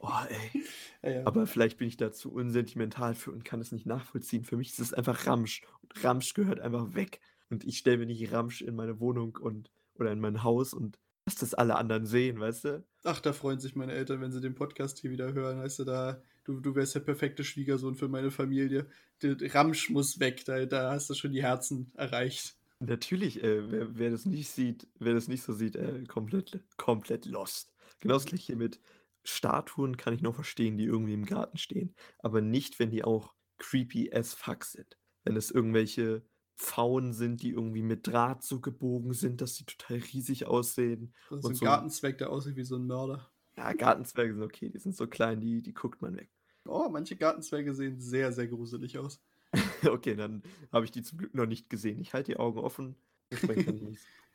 Oh, ey. [LAUGHS] Ja, ja. Aber vielleicht bin ich da zu unsentimental für und kann es nicht nachvollziehen. Für mich ist es einfach Ramsch und Ramsch gehört einfach weg und ich stelle mir nicht Ramsch in meine Wohnung und oder in mein Haus und dass das alle anderen sehen, weißt du? Ach, da freuen sich meine Eltern, wenn sie den Podcast hier wieder hören. Weißt du, da, du, du wärst der perfekte Schwiegersohn für meine Familie. Der Ramsch muss weg, da, da hast du schon die Herzen erreicht. Natürlich, äh, wer, wer, das nicht sieht, wer das nicht so sieht, äh, komplett, komplett lost. Genau das gleiche mit Statuen kann ich noch verstehen, die irgendwie im Garten stehen. Aber nicht, wenn die auch creepy as fuck sind. Wenn es irgendwelche Pfauen sind, die irgendwie mit Draht so gebogen sind, dass sie total riesig aussehen. Das ist und ein so Gartenzweck, der aussieht wie so ein Mörder. Ja, Gartenzwerge sind okay, die sind so klein, die, die guckt man weg. Oh, manche Gartenzwerge sehen sehr, sehr gruselig aus. [LAUGHS] okay, dann habe ich die zum Glück noch nicht gesehen. Ich halte die Augen offen.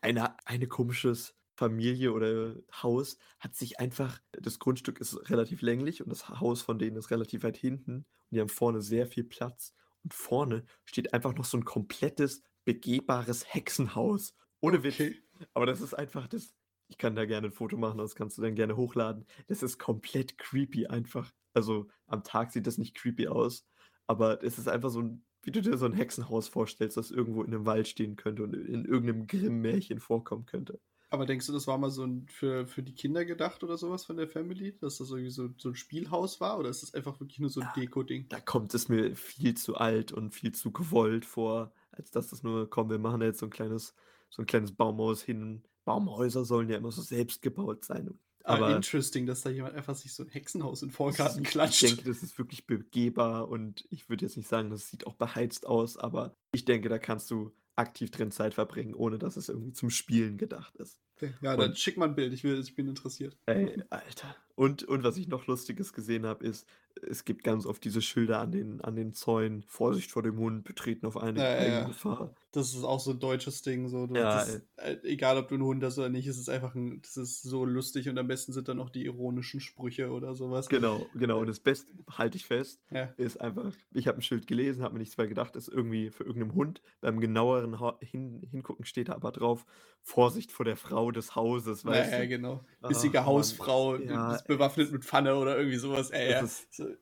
eine, eine komisches Familie oder Haus hat sich einfach, das Grundstück ist relativ länglich und das Haus von denen ist relativ weit hinten und die haben vorne sehr viel Platz und vorne steht einfach noch so ein komplettes, begehbares Hexenhaus. Ohne okay. Witz. Aber das ist einfach das. Ich kann da gerne ein Foto machen, das kannst du dann gerne hochladen. Das ist komplett creepy einfach. Also am Tag sieht das nicht creepy aus, aber es ist einfach so ein, wie du dir so ein Hexenhaus vorstellst, das irgendwo in einem Wald stehen könnte und in irgendeinem Grimm-Märchen vorkommen könnte. Aber denkst du, das war mal so ein, für, für die Kinder gedacht oder sowas von der Family? Dass das irgendwie so, so ein Spielhaus war? Oder ist das einfach wirklich nur so ein ja, Deko-Ding? Da kommt es mir viel zu alt und viel zu gewollt vor, als dass das nur, komm, wir machen da jetzt so ein kleines, so ein kleines Baumhaus hin. Baumhäuser sollen ja immer so selbst gebaut sein. Aber, Aber interesting, dass da jemand einfach sich so ein Hexenhaus in Vorgarten klatscht. Ich denke, das ist wirklich begehbar und ich würde jetzt nicht sagen, das sieht auch beheizt aus, aber ich denke, da kannst du aktiv drin Zeit verbringen, ohne dass es irgendwie zum Spielen gedacht ist. Ja, dann und, schick mal ein Bild, ich, will, ich bin interessiert. Ey, Alter. Und, und was ich noch Lustiges gesehen habe, ist, es gibt ganz oft diese Schilder an den, an den Zäunen. Vorsicht vor dem Hund, betreten auf eine ja, ja. Gefahr. Das ist auch so ein deutsches Ding. So. Ja, das, äh, egal, ob du einen Hund hast oder nicht, es ist einfach ein, das ist so lustig und am besten sind dann noch die ironischen Sprüche oder sowas. Genau, genau. Und das Beste, halte ich fest, ist einfach, ich habe ein Schild gelesen, habe mir nichts mehr gedacht, ist irgendwie für irgendeinen Hund. Beim genaueren hin, Hingucken steht da aber drauf, Vorsicht vor der Frau des Hauses, weißt ja, du? Ja, genau. Bissige Ach, Hausfrau, ja, bewaffnet mit Pfanne oder irgendwie sowas. Ey, ja.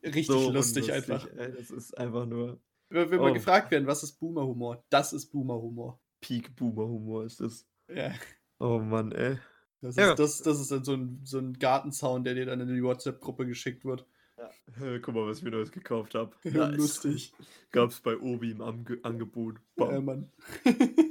Richtig so lustig, lustig einfach. Ey, das ist einfach nur. Wenn wir oh. mal gefragt werden, was ist Boomer-Humor? Das ist Boomer-Humor. Peak Boomer-Humor ist das. Ja. Oh Mann, ey. Das ist, ja. das, das ist dann so ein, so ein Gartenzaun, der dir dann in die WhatsApp-Gruppe geschickt wird. Ja. Guck mal, was ich mir Neues gekauft habe. [LAUGHS] Nice. Lustig. Gab's bei Obi im Ange Angebot. Bam. Ja, Mann.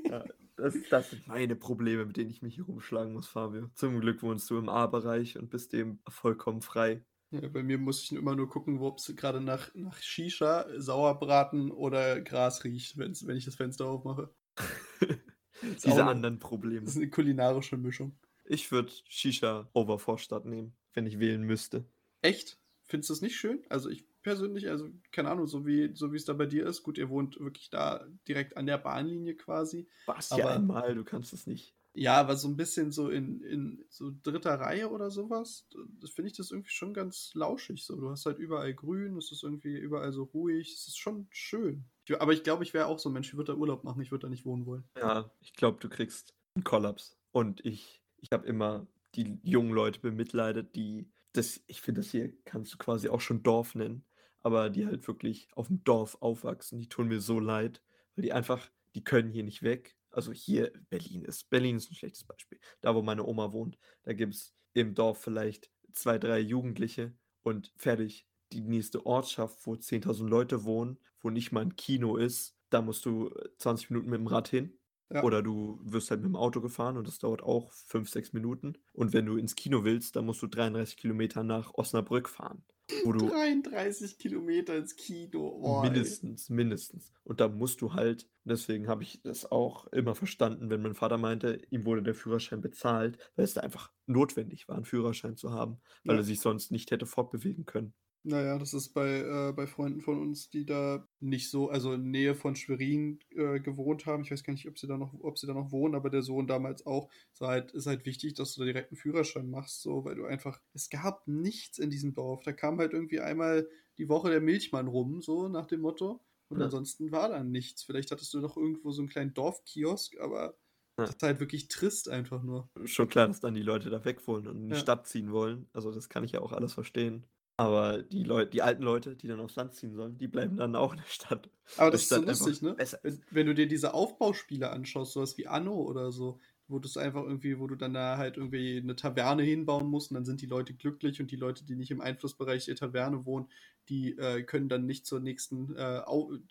ja, [LAUGHS] das, das sind meine Probleme, mit denen ich mich hier rumschlagen muss, Fabio. Zum Glück wohnst du im A-Bereich und bist dem vollkommen frei. Ja, bei mir muss ich immer nur gucken, ob es gerade nach, nach Shisha, Sauerbraten oder Gras riecht, wenn's, wenn ich das Fenster aufmache. [LAUGHS] Diese anderen Probleme. Das ist eine kulinarische Mischung. Ich würde Shisha over Vorstadt nehmen, wenn ich wählen müsste. Echt? Findest du das nicht schön? Also ich persönlich, also keine Ahnung, so wie so wie es da bei dir ist. Gut, ihr wohnt wirklich da direkt an der Bahnlinie quasi. Was ja einmal, du kannst es nicht. Ja, aber so ein bisschen so in, in so dritter Reihe oder sowas, das finde ich das irgendwie schon ganz lauschig. So, du hast halt überall grün, es ist irgendwie überall so ruhig, es ist schon schön. Ich, aber ich glaube, ich wäre auch so ein Mensch, ich würde da Urlaub machen, ich würde da nicht wohnen wollen. Ja, ich glaube, du kriegst einen Kollaps. Und ich, ich habe immer die jungen Leute bemitleidet, die das, ich finde, das hier kannst du quasi auch schon Dorf nennen, aber die halt wirklich auf dem Dorf aufwachsen, die tun mir so leid, weil die einfach, die können hier nicht weg. Also hier Berlin ist. Berlin ist ein schlechtes Beispiel. Da, wo meine Oma wohnt, da gibt es im Dorf vielleicht zwei, drei Jugendliche und fertig. Die nächste Ortschaft, wo 10.000 Leute wohnen, wo nicht mal ein Kino ist, da musst du 20 äh, Minuten mit dem Rad hin. Ja. Oder du wirst halt mit dem Auto gefahren und das dauert auch 5, 6 Minuten. Und wenn du ins Kino willst, dann musst du 33 Kilometer nach Osnabrück fahren. Wo du 33 Kilometer ins Kino. Oh, mindestens, ey. mindestens. Und da musst du halt, deswegen habe ich das auch immer verstanden, wenn mein Vater meinte, ihm wurde der Führerschein bezahlt, weil es da einfach notwendig war, einen Führerschein zu haben, weil ja. er sich sonst nicht hätte fortbewegen können. Naja, das ist bei, äh, bei Freunden von uns, die da nicht so, also in Nähe von Schwerin äh, gewohnt haben. Ich weiß gar nicht, ob sie da noch, ob sie da noch wohnen, aber der Sohn damals auch. Ist halt, ist halt wichtig, dass du da direkt einen Führerschein machst, so, weil du einfach, es gab nichts in diesem Dorf. Da kam halt irgendwie einmal die Woche der Milchmann rum, so nach dem Motto. Und ja. ansonsten war da nichts. Vielleicht hattest du noch irgendwo so einen kleinen Dorfkiosk, aber ja. das ist halt wirklich trist einfach nur. Schon klar, dass dann die Leute da weg wollen und in die ja. Stadt ziehen wollen. Also das kann ich ja auch alles verstehen. Aber die Leute, die alten Leute, die dann aufs Land ziehen sollen, die bleiben dann auch in der Stadt. Aber das ist so lustig, ne? Wenn, wenn, du dir diese Aufbauspiele anschaust, sowas wie Anno oder so, wo du es einfach irgendwie, wo du dann da halt irgendwie eine Taverne hinbauen musst und dann sind die Leute glücklich und die Leute, die nicht im Einflussbereich der Taverne wohnen, die äh, können dann nicht zur nächsten äh,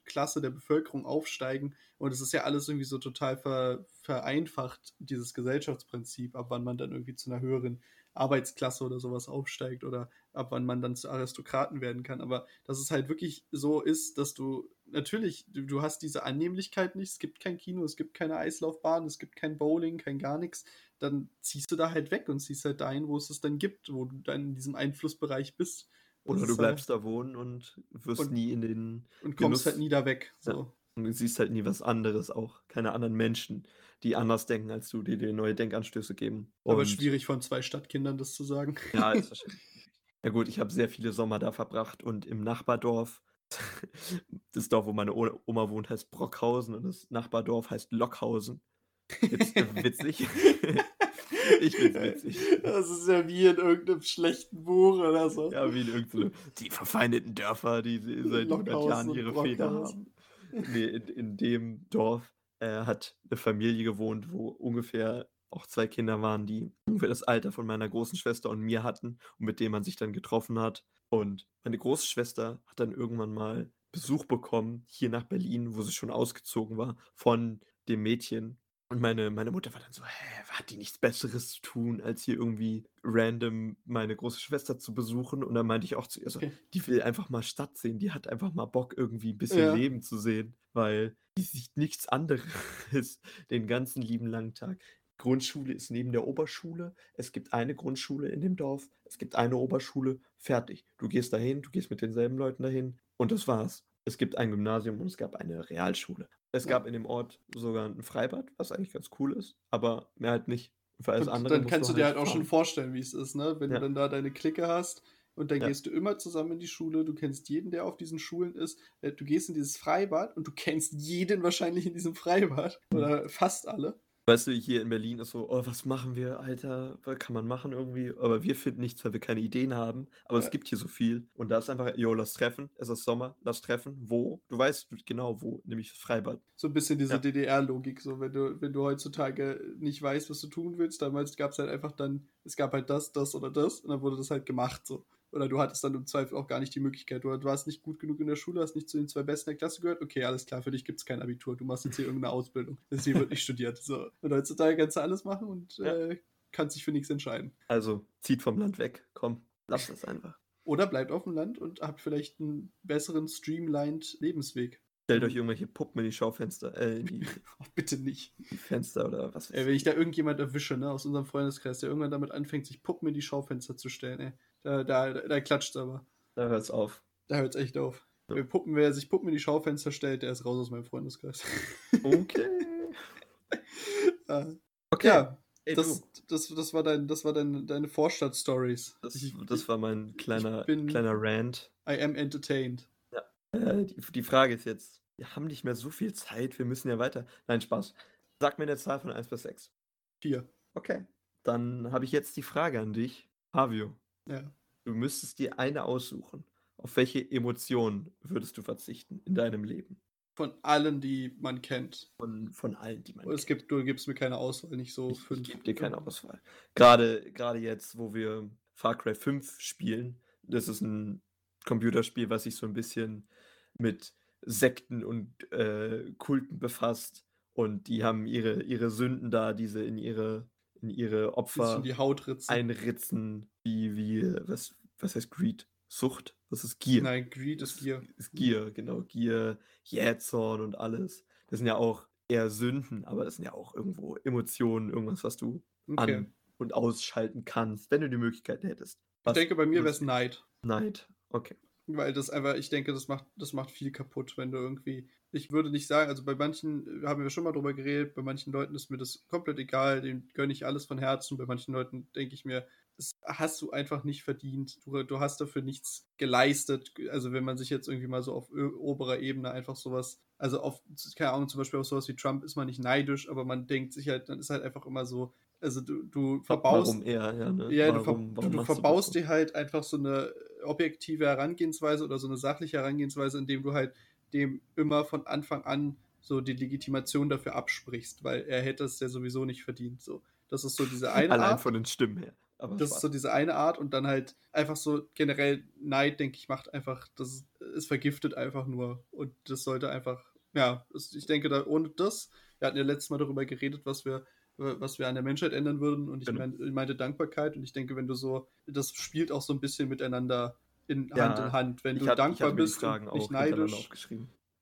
Klasse der Bevölkerung aufsteigen. Und es ist ja alles irgendwie so total ver vereinfacht, dieses Gesellschaftsprinzip, ab wann man dann irgendwie zu einer höheren Arbeitsklasse oder sowas aufsteigt oder ab wann man dann zu Aristokraten werden kann. Aber dass es halt wirklich so ist, dass du natürlich, du, du hast diese Annehmlichkeit nicht, es gibt kein Kino, es gibt keine Eislaufbahn, es gibt kein Bowling, kein gar nichts, dann ziehst du da halt weg und ziehst halt dahin, wo es es dann gibt, wo du dann in diesem Einflussbereich bist. Oder du bleibst halt, da wohnen und wirst und, nie in den. Und kommst Genuss, halt nie da weg. So. Ja. Und du siehst halt nie was anderes auch. Keine anderen Menschen, die anders denken als du, die dir neue Denkanstöße geben. Und Aber schwierig von zwei Stadtkindern das zu sagen. Ja, [LAUGHS] ist wahrscheinlich. Ja gut, ich habe sehr viele Sommer da verbracht und im Nachbardorf, [LAUGHS] das Dorf, wo meine Oma wohnt, heißt Brockhausen und das Nachbardorf heißt Lockhausen. Jetzt witzig. [LAUGHS] ich find's witzig. Das ist ja wie in irgendeinem schlechten Buch oder so. Ja, wie in irgendeinem. Die verfeindeten Dörfer, die seit 100 Jahren ihre Feder haben. Nee, in, in dem Dorf äh, hat eine Familie gewohnt, wo ungefähr auch zwei Kinder waren, die [LAUGHS] ungefähr das Alter von meiner großen Schwester und mir hatten und mit denen man sich dann getroffen hat. Und meine große Schwester hat dann irgendwann mal Besuch bekommen, hier nach Berlin, wo sie schon ausgezogen war, von dem Mädchen. Und meine, meine Mutter war dann so, hä, hat die nichts Besseres zu tun, als hier irgendwie random meine große Schwester zu besuchen? Und dann meinte ich auch zu ihr so, okay. die will einfach mal Stadt sehen, die hat einfach mal Bock, irgendwie ein bisschen ja. Leben zu sehen, weil die sieht nichts anderes [LAUGHS] den ganzen lieben langen Tag. Grundschule ist neben der Oberschule. Es gibt eine Grundschule in dem Dorf. Es gibt eine Oberschule. Fertig. Du gehst dahin, du gehst mit denselben Leuten dahin und das war's. Es gibt ein Gymnasium und es gab eine Realschule. Es gab in dem Ort sogar ein Freibad, was eigentlich ganz cool ist, aber mehr halt nicht. Für alles und andere dann kannst du dir halt, halt auch schon vorstellen, wie es ist, ne? Wenn ja. du dann da deine Clique hast und dann ja. gehst du immer zusammen in die Schule, du kennst jeden, der auf diesen Schulen ist, äh, du gehst in dieses Freibad und du kennst jeden wahrscheinlich in diesem Freibad mhm. oder fast alle. Weißt du, hier in Berlin ist so, oh, was machen wir, Alter? Was kann man machen irgendwie? Aber wir finden nichts, weil wir keine Ideen haben. Aber ja. es gibt hier so viel. Und da ist einfach, yo, lass treffen. Es ist Sommer, lass treffen. Wo? Du weißt genau wo, nämlich das Freibad. So ein bisschen diese ja. DDR-Logik. So, wenn du, wenn du heutzutage nicht weißt, was du tun willst, damals gab es halt einfach dann, es gab halt das, das oder das. Und dann wurde das halt gemacht. So. Oder du hattest dann im Zweifel auch gar nicht die Möglichkeit. Du, warst nicht gut genug in der Schule, hast nicht zu den zwei Besten der Klasse gehört. Okay, alles klar, für dich gibt es kein Abitur. Du machst jetzt hier irgendeine Ausbildung. hier wird nicht studiert. So. Und heutzutage kannst du alles machen und ja. äh, kannst dich für nichts entscheiden. Also zieht vom Land weg. Komm, lass das einfach. Oder bleibt auf dem Land und habt vielleicht einen besseren, streamlined Lebensweg. Stellt euch irgendwelche Puppen in die Schaufenster, äh, in die, [LAUGHS] oh, bitte nicht. Die Fenster oder was. Ey, wenn ich da irgendjemand erwische, ne, aus unserem Freundeskreis, der irgendwann damit anfängt, sich Puppen in die Schaufenster zu stellen, ey, da, da, da klatscht aber. Da hört's auf. Da hört's echt auf. Ja. Wer, Puppen, wer sich Puppen in die Schaufenster stellt, der ist raus aus meinem Freundeskreis. Okay. [LAUGHS] okay. Ja, Ey, das, das, das war, dein, das war dein, deine Vorstadt-Stories. Das, das war mein kleiner, bin, kleiner Rant. I am entertained. Ja. Äh, die, die Frage ist jetzt, wir haben nicht mehr so viel Zeit, wir müssen ja weiter. Nein, Spaß. Sag mir eine Zahl von 1 bis 6. 4. Okay. Dann habe ich jetzt die Frage an dich. Havio. Ja. du müsstest dir eine aussuchen. Auf welche Emotion würdest du verzichten in deinem Leben? Von allen, die man kennt. Von, von allen, die man es kennt. gibt, du gibst mir keine Auswahl, nicht so Ich, ich fünf. gebe dir keine Auswahl. Gerade, gerade jetzt, wo wir Far Cry 5 spielen, das ist ein Computerspiel, was sich so ein bisschen mit Sekten und äh, Kulten befasst. Und die haben ihre, ihre Sünden da, diese in ihre, in ihre Opfer die Haut ritzen. einritzen, wie, wie, was, was heißt Greed? Sucht? Das ist Gier. Nein, Greed ist Gier. Ist Gier, genau. Gier, Jähzorn und alles. Das sind ja auch eher Sünden, aber das sind ja auch irgendwo Emotionen, irgendwas, was du Okay. an- und ausschalten kannst, wenn du die Möglichkeit hättest. Ich Was denke, bei mir wäre es Neid. Neid. Okay. Weil das einfach, ich denke, das macht, das macht viel kaputt, wenn du irgendwie. Ich würde nicht sagen, also bei manchen äh, haben wir schon mal drüber geredet, bei manchen Leuten ist mir das komplett egal, denen gönne ich alles von Herzen. Bei manchen Leuten denke ich mir, das hast du einfach nicht verdient. Du, du hast dafür nichts geleistet. Also wenn man sich jetzt irgendwie mal so auf oberer Ebene einfach sowas, also auf, keine Ahnung, zum Beispiel auf sowas wie Trump ist man nicht neidisch, aber man denkt sich halt, dann ist halt einfach immer so, also du, du verbaust. Warum eher, ja, ne? Ja, du, ver warum, du, warum du das verbaust dir halt einfach so eine objektive Herangehensweise oder so eine sachliche Herangehensweise, indem du halt dem immer von Anfang an so die Legitimation dafür absprichst, weil er hätte es ja sowieso nicht verdient. So, das ist so diese [LAUGHS] eine Allein Art. von den Stimmen her. Aber Das ist so diese eine Art und dann halt einfach so generell Neid, denke ich, macht einfach, das es vergiftet einfach nur und das sollte einfach, ja, ich denke da ohne das, wir hatten ja letztes Mal darüber geredet, was wir was wir an der Menschheit ändern würden und ich, Genau. mein, meinte Dankbarkeit und ich denke, wenn du so, das spielt auch so ein bisschen miteinander in Ja, Hand in Hand. Wenn du ich dankbar bist und nicht neidisch,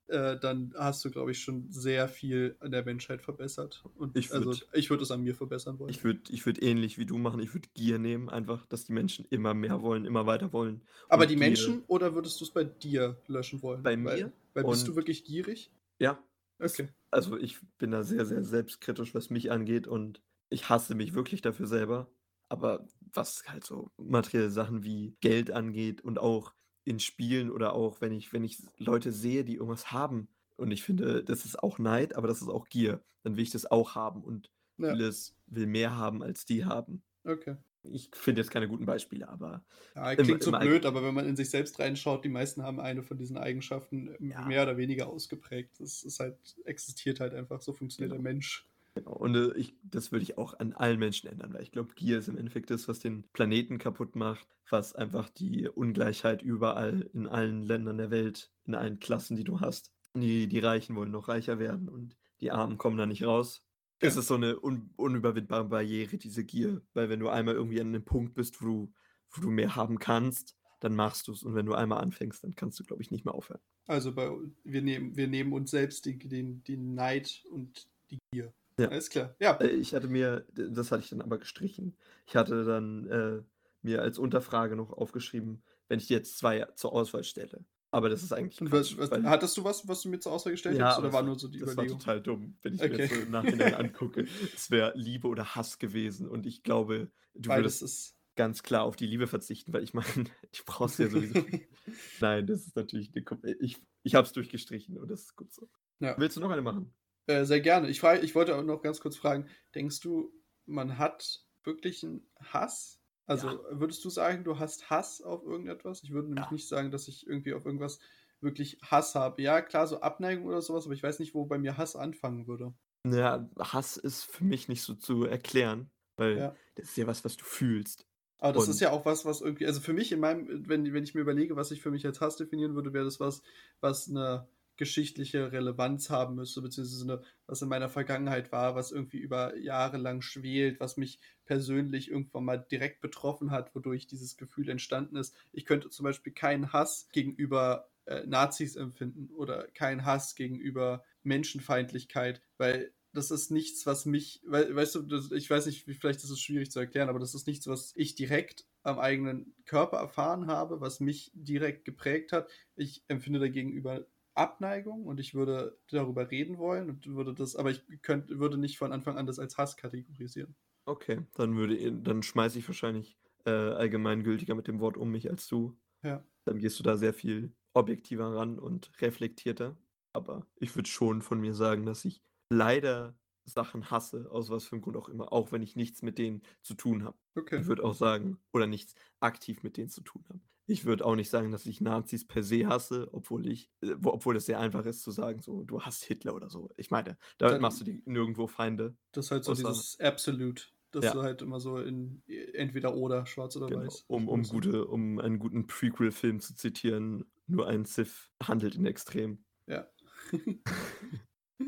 äh, dann hast du, glaube ich, schon sehr viel an der Menschheit verbessert. Und Ich also würd- ich würde es an mir verbessern wollen. Ich würde ich würd ähnlich wie du machen. Ich würde Gier nehmen, einfach, dass die Menschen immer mehr wollen, immer weiter wollen. Aber die Gier- Menschen oder würdest du es bei dir löschen wollen? Bei weil, mir Weil bist du wirklich gierig? Ja, Okay. also ich bin da sehr, sehr selbstkritisch, was mich angeht und ich hasse mich wirklich dafür selber. Aber was halt so materielle Sachen wie Geld angeht und auch in Spielen oder auch, wenn ich, wenn ich Leute sehe, die irgendwas haben und ich finde, das ist auch Neid, aber das ist auch Gier, dann will ich das auch haben und Ja. will es, will mehr haben, als die haben. Okay. Ich finde jetzt keine guten Beispiele, aber Ja, Im- klingt so im blöd, aber wenn man in sich selbst reinschaut, die meisten haben eine von diesen Eigenschaften Ja. mehr oder weniger ausgeprägt. Das ist halt, existiert halt einfach, so funktioniert Genau. der Mensch. Genau. Und äh, ich, das würde ich auch an allen Menschen ändern, weil ich glaube, Gier ist im Endeffekt das, was den Planeten kaputt macht, was einfach die Ungleichheit überall in allen Ländern der Welt, in allen Klassen, die du hast. Die, die Reichen wollen noch reicher werden und die Armen kommen da nicht raus. Es ist so eine un, unüberwindbare Barriere, diese Gier. Weil wenn du einmal irgendwie an einem Punkt bist, wo du, wo du mehr haben kannst, dann machst du es. Und wenn du einmal anfängst, dann kannst du, glaube ich, nicht mehr aufhören. Also bei, wir, nehmen, wir nehmen uns selbst den, den, den Neid und die Gier. Ja. Alles klar. Ja. Äh, Ich hatte mir, das hatte ich dann aber gestrichen. Ich hatte dann äh, mir als Unterfrage noch aufgeschrieben, wenn ich dir jetzt zwei zur Auswahl stelle. Aber das ist eigentlich Quatsch, was, was, weil- hattest du was, was du mir zur Auswahl gestellt ja, hast? Oder war das nur so die das Überlegung? war total dumm, wenn ich mir Okay. jetzt so im Nachhinein [LAUGHS] angucke. Es wäre Liebe oder Hass gewesen. Und ich glaube, du Beides würdest ist. ganz klar auf die Liebe verzichten, weil ich meine, [LAUGHS] die brauchst du ja sowieso. [LAUGHS] Nein, das ist natürlich eine, ich, ich habe es durchgestrichen und das ist gut so. Ja. Willst du noch eine machen? Äh, sehr gerne. Ich, frage, ich wollte auch noch ganz kurz fragen: Denkst du, man hat wirklich einen Hass? Also Ja. würdest du sagen, du hast Hass auf irgendetwas? Ich würde nämlich Ja. nicht sagen, dass ich irgendwie auf irgendwas wirklich Hass habe. Ja, klar, so Abneigung oder sowas, aber ich weiß nicht, wo bei mir Hass anfangen würde. Ja, Hass ist für mich nicht so zu erklären, weil Ja. das ist ja was, was du fühlst. Aber das Und- ist ja auch was, was irgendwie, also für mich in meinem, wenn, wenn ich mir überlege, was ich für mich als Hass definieren würde, wäre das was, was eine geschichtliche Relevanz haben müsste, beziehungsweise eine, was in meiner Vergangenheit war, was irgendwie über Jahre lang schwelt, was mich persönlich irgendwann mal direkt betroffen hat, wodurch dieses Gefühl entstanden ist. Ich könnte zum Beispiel keinen Hass gegenüber äh, Nazis empfinden oder keinen Hass gegenüber Menschenfeindlichkeit, weil das ist nichts, was mich, weil, weißt du, das, ich weiß nicht, vielleicht ist es schwierig zu erklären, aber das ist nichts, was ich direkt am eigenen Körper erfahren habe, was mich direkt geprägt hat. Ich empfinde dagegenüber Abneigung und ich würde darüber reden wollen und würde das, aber ich könnte, würde nicht von Anfang an das als Hass kategorisieren. Okay, dann würde dann schmeiße ich wahrscheinlich äh, allgemeingültiger mit dem Wort um mich als du. Ja. Dann gehst du da sehr viel objektiver ran und reflektierter. Aber ich würde schon von mir sagen, dass ich leider Sachen hasse, aus was für einem Grund auch immer, auch wenn ich nichts mit denen zu tun habe. Okay. Ich würde auch sagen, oder nichts aktiv mit denen zu tun habe. Ich würde auch nicht sagen, dass ich Nazis per se hasse, obwohl ich, äh, obwohl es sehr einfach ist zu sagen, so, du hast Hitler oder so. Ich meine, damit Dann- machst du die nirgendwo Feinde. Das ist halt so dieses Absolute. Das Ja. du halt immer so in entweder oder, schwarz oder Genau, weiß. um, um, gute, um einen guten Prequel-Film zu zitieren, nur ein Sith handelt in Extrem. Ja. [LAUGHS]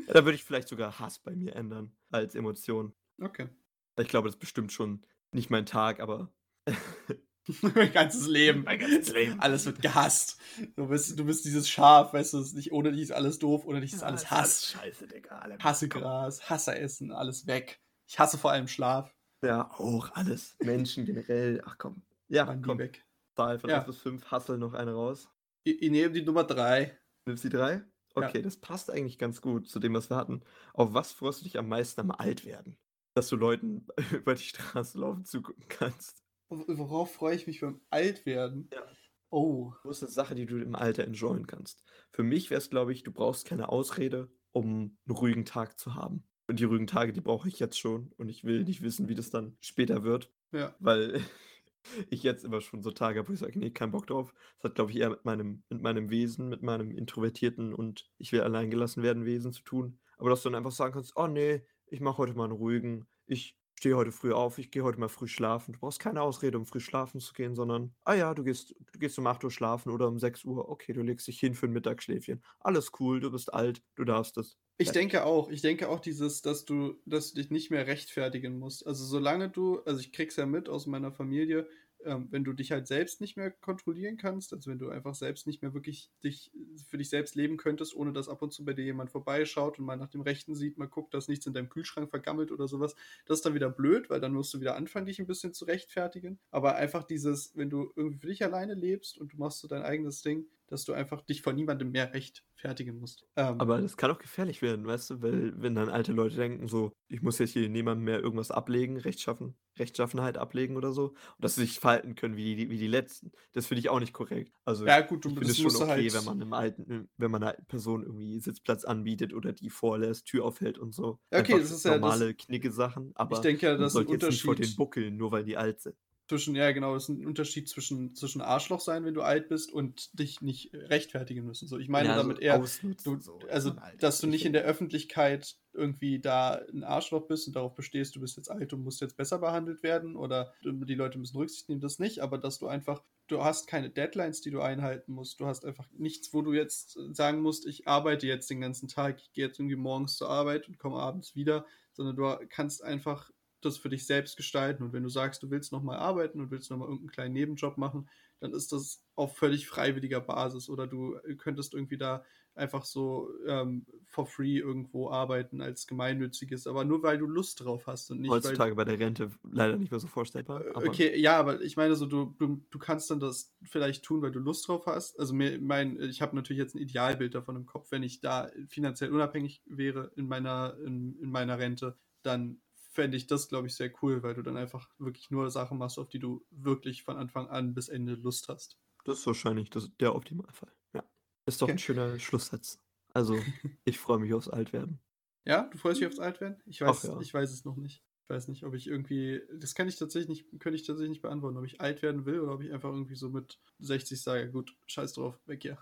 Da würde ich vielleicht sogar Hass bei mir ändern als Emotion. okay. Ich glaube, das ist bestimmt schon nicht mein Tag, aber [LAUGHS] mein ganzes Leben. Mein ganzes Leben. Alles wird gehasst. Du bist, du bist dieses Schaf, weißt du, es ist nicht, ohne dich ist alles doof, ohne dich ist alles Hass. scheiße, Digga. Alle Hasse. Gras, hasse Essen, alles weg. Ich hasse vor allem Schlaf. Ja, auch alles. Menschen generell. Ach komm. Ja, Mann, die komm. weg. Zahl von Ja. 1 bis 5. Hassel noch eine raus. Ich, ich nehme die Nummer drei. Nimmst du die 3? Ja. Okay, das passt eigentlich ganz gut zu dem, was wir hatten. Auf was freust du dich am meisten am Altwerden? Dass du Leuten [LAUGHS] über die Straße laufen zugucken kannst. Worauf freue ich mich beim Altwerden? Ja. Oh. Das ist eine Sache, die du im Alter enjoyen kannst. Für mich wäre es, glaube ich, du brauchst keine Ausrede, um einen ruhigen Tag zu haben. Und die ruhigen Tage, die brauche ich jetzt schon. Und ich will nicht wissen, wie das dann später wird. Ja. Weil [LAUGHS] ich jetzt immer schon so Tage habe, wo ich sage, nee, kein Bock drauf. Das hat, glaube ich, eher mit meinem, mit meinem Wesen, mit meinem introvertierten und ich will allein gelassen werden Wesen zu tun. Aber dass du dann einfach sagen kannst, oh nee, ich mache heute mal einen ruhigen, ich stehe heute früh auf, ich gehe heute mal früh schlafen. Du brauchst keine Ausrede, um früh schlafen zu gehen, sondern, ah ja, du gehst, du gehst um 8 Uhr schlafen oder um 6 Uhr, okay, du legst dich hin für ein Mittagsschläfchen. Alles cool, du bist alt, du darfst es. Ich Ja. denke auch, ich denke auch dieses, dass du, dass du dich nicht mehr rechtfertigen musst. Also solange du, also ich krieg's ja mit aus meiner Familie, ähm, wenn du dich halt selbst nicht mehr kontrollieren kannst, also wenn du einfach selbst nicht mehr wirklich dich für dich selbst leben könntest, ohne dass ab und zu bei dir jemand vorbeischaut und mal nach dem Rechten sieht, mal guckt, dass nichts in deinem Kühlschrank vergammelt oder sowas, das ist dann wieder blöd, weil dann musst du wieder anfangen, dich ein bisschen zu rechtfertigen. Aber einfach dieses, wenn du irgendwie für dich alleine lebst und du machst so dein eigenes Ding, dass du einfach dich vor niemandem mehr rechtfertigen musst. Ähm, Aber das kann auch gefährlich werden, weißt du, weil wenn dann alte Leute denken, so, ich muss jetzt hier niemandem mehr irgendwas ablegen, Rechtschaffen, Rechtschaffenheit ablegen oder so, und dass sie sich verhalten können wie die, wie die Letzten, das finde ich auch nicht korrekt. Also ja, gut, du es schon okay, halt. wenn man einem alten, wenn man einer alten Person irgendwie Sitzplatz anbietet oder die vorlässt, Tür aufhält und so. Ja, okay, Einfach das ist ja das- normale Knicke-Sachen, aber ich denke ja, das ist ein jetzt nicht vor den Unterschied buckeln, nur weil die alt sind. Zwischen, ja genau, das ist ein Unterschied zwischen, zwischen Arschloch sein, wenn du alt bist und dich nicht rechtfertigen müssen. So, ich meine Ja, damit eher, du, so, also, dass du Ich nicht in der Öffentlichkeit irgendwie da ein Arschloch bist und darauf bestehst, du bist jetzt alt und musst jetzt besser behandelt werden oder die Leute müssen Rücksicht nehmen, das nicht, aber dass du einfach, du hast keine Deadlines, die du einhalten musst, du hast einfach nichts, wo du jetzt sagen musst, ich arbeite jetzt den ganzen Tag, ich gehe jetzt irgendwie morgens zur Arbeit und komme abends wieder, sondern du kannst einfach das für dich selbst gestalten und wenn du sagst, du willst nochmal arbeiten und willst nochmal irgendeinen kleinen Nebenjob machen, dann ist das auf völlig freiwilliger Basis oder du könntest irgendwie da einfach so ähm, for free irgendwo arbeiten als gemeinnütziges, aber nur weil du Lust drauf hast und nicht weil Heutzutage bei der Rente leider nicht mehr so vorstellbar. äh, Okay, ja, aber ich meine so, du, du, du kannst dann das vielleicht tun, weil du Lust drauf hast. Also mir, mein, ich habe natürlich jetzt ein Idealbild davon im Kopf, wenn ich da finanziell unabhängig wäre in meiner, in, in meiner Rente, dann fände ich das, glaube ich, sehr cool, weil du dann einfach wirklich nur Sachen machst, auf die du wirklich von Anfang an bis Ende Lust hast. Das ist wahrscheinlich das, der Optimalfall. Ja. Ist doch Okay. ein schöner Schlusssatz. Also, [LAUGHS] ich freue mich aufs Altwerden. Ja, du freust dich aufs Altwerden? Ich weiß, Ach ja. ich weiß es noch nicht. Ich weiß nicht, ob ich irgendwie, das kann ich tatsächlich nicht, könnte ich tatsächlich nicht beantworten, ob ich alt werden will oder ob ich einfach irgendwie so mit 60 sage, gut, scheiß drauf, weg hier,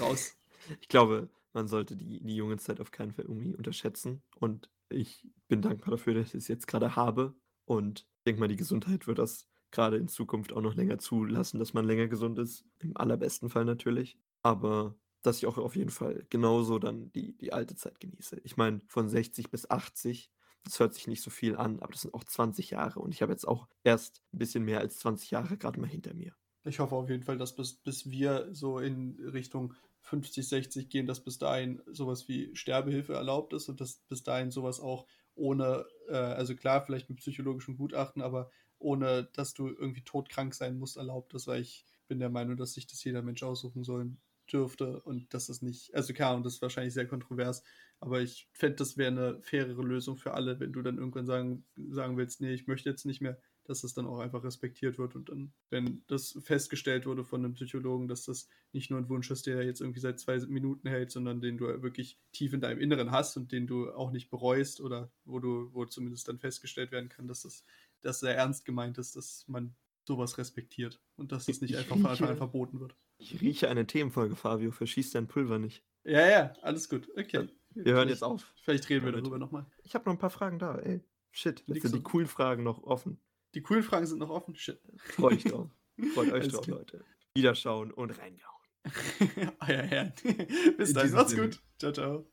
raus. [LAUGHS] Ich glaube, man sollte die, die junge Zeit auf keinen Fall irgendwie unterschätzen. Und ich bin dankbar dafür, dass ich es jetzt gerade habe. Und ich denke mal, die Gesundheit wird das gerade in Zukunft auch noch länger zulassen, dass man länger gesund ist. Im allerbesten Fall natürlich. Aber dass ich auch auf jeden Fall genauso dann die, die alte Zeit genieße. Ich meine, von 60 bis 80, das hört sich nicht so viel an, aber das sind auch 20 Jahre. Und ich habe jetzt auch erst ein bisschen mehr als 20 Jahre gerade mal hinter mir. Ich hoffe auf jeden Fall, dass bis, bis wir so in Richtung 50, 60 gehen, dass bis dahin sowas wie Sterbehilfe erlaubt ist und dass bis dahin sowas auch ohne, äh, also klar, vielleicht mit psychologischem Gutachten, aber ohne, dass du irgendwie todkrank sein musst, erlaubt ist, weil ich bin der Meinung, dass sich das jeder Mensch aussuchen sollen dürfte und dass das nicht, also klar, und das ist wahrscheinlich sehr kontrovers, aber ich fände, das wäre eine fairere Lösung für alle, wenn du dann irgendwann sagen, sagen willst, nee, ich möchte jetzt nicht mehr, dass das dann auch einfach respektiert wird und dann, wenn das festgestellt wurde von einem Psychologen, dass das nicht nur ein Wunsch ist, der jetzt irgendwie seit zwei Minuten hält, sondern den du wirklich tief in deinem Inneren hast und den du auch nicht bereust oder wo du, wo zumindest dann festgestellt werden kann, dass das, dass sehr ernst gemeint ist, dass man sowas respektiert und dass das nicht einfach von Anfang an verboten wird. Ich rieche eine Themenfolge, Fabio. Verschieß dein Pulver nicht. Ja, ja, alles gut. Okay. Wir hören jetzt auf. Vielleicht reden wir darüber nochmal. Ich habe noch ein paar Fragen da, ey. Shit, jetzt sind die coolen Fragen noch offen. Die coolen Fragen sind noch offen? Shit. Freut euch drauf. Freut euch drauf, Leute. Wiederschauen und reingehauen. [LAUGHS] Euer Herrn. [LAUGHS] Bis dann. Macht's gut. Ciao, ciao.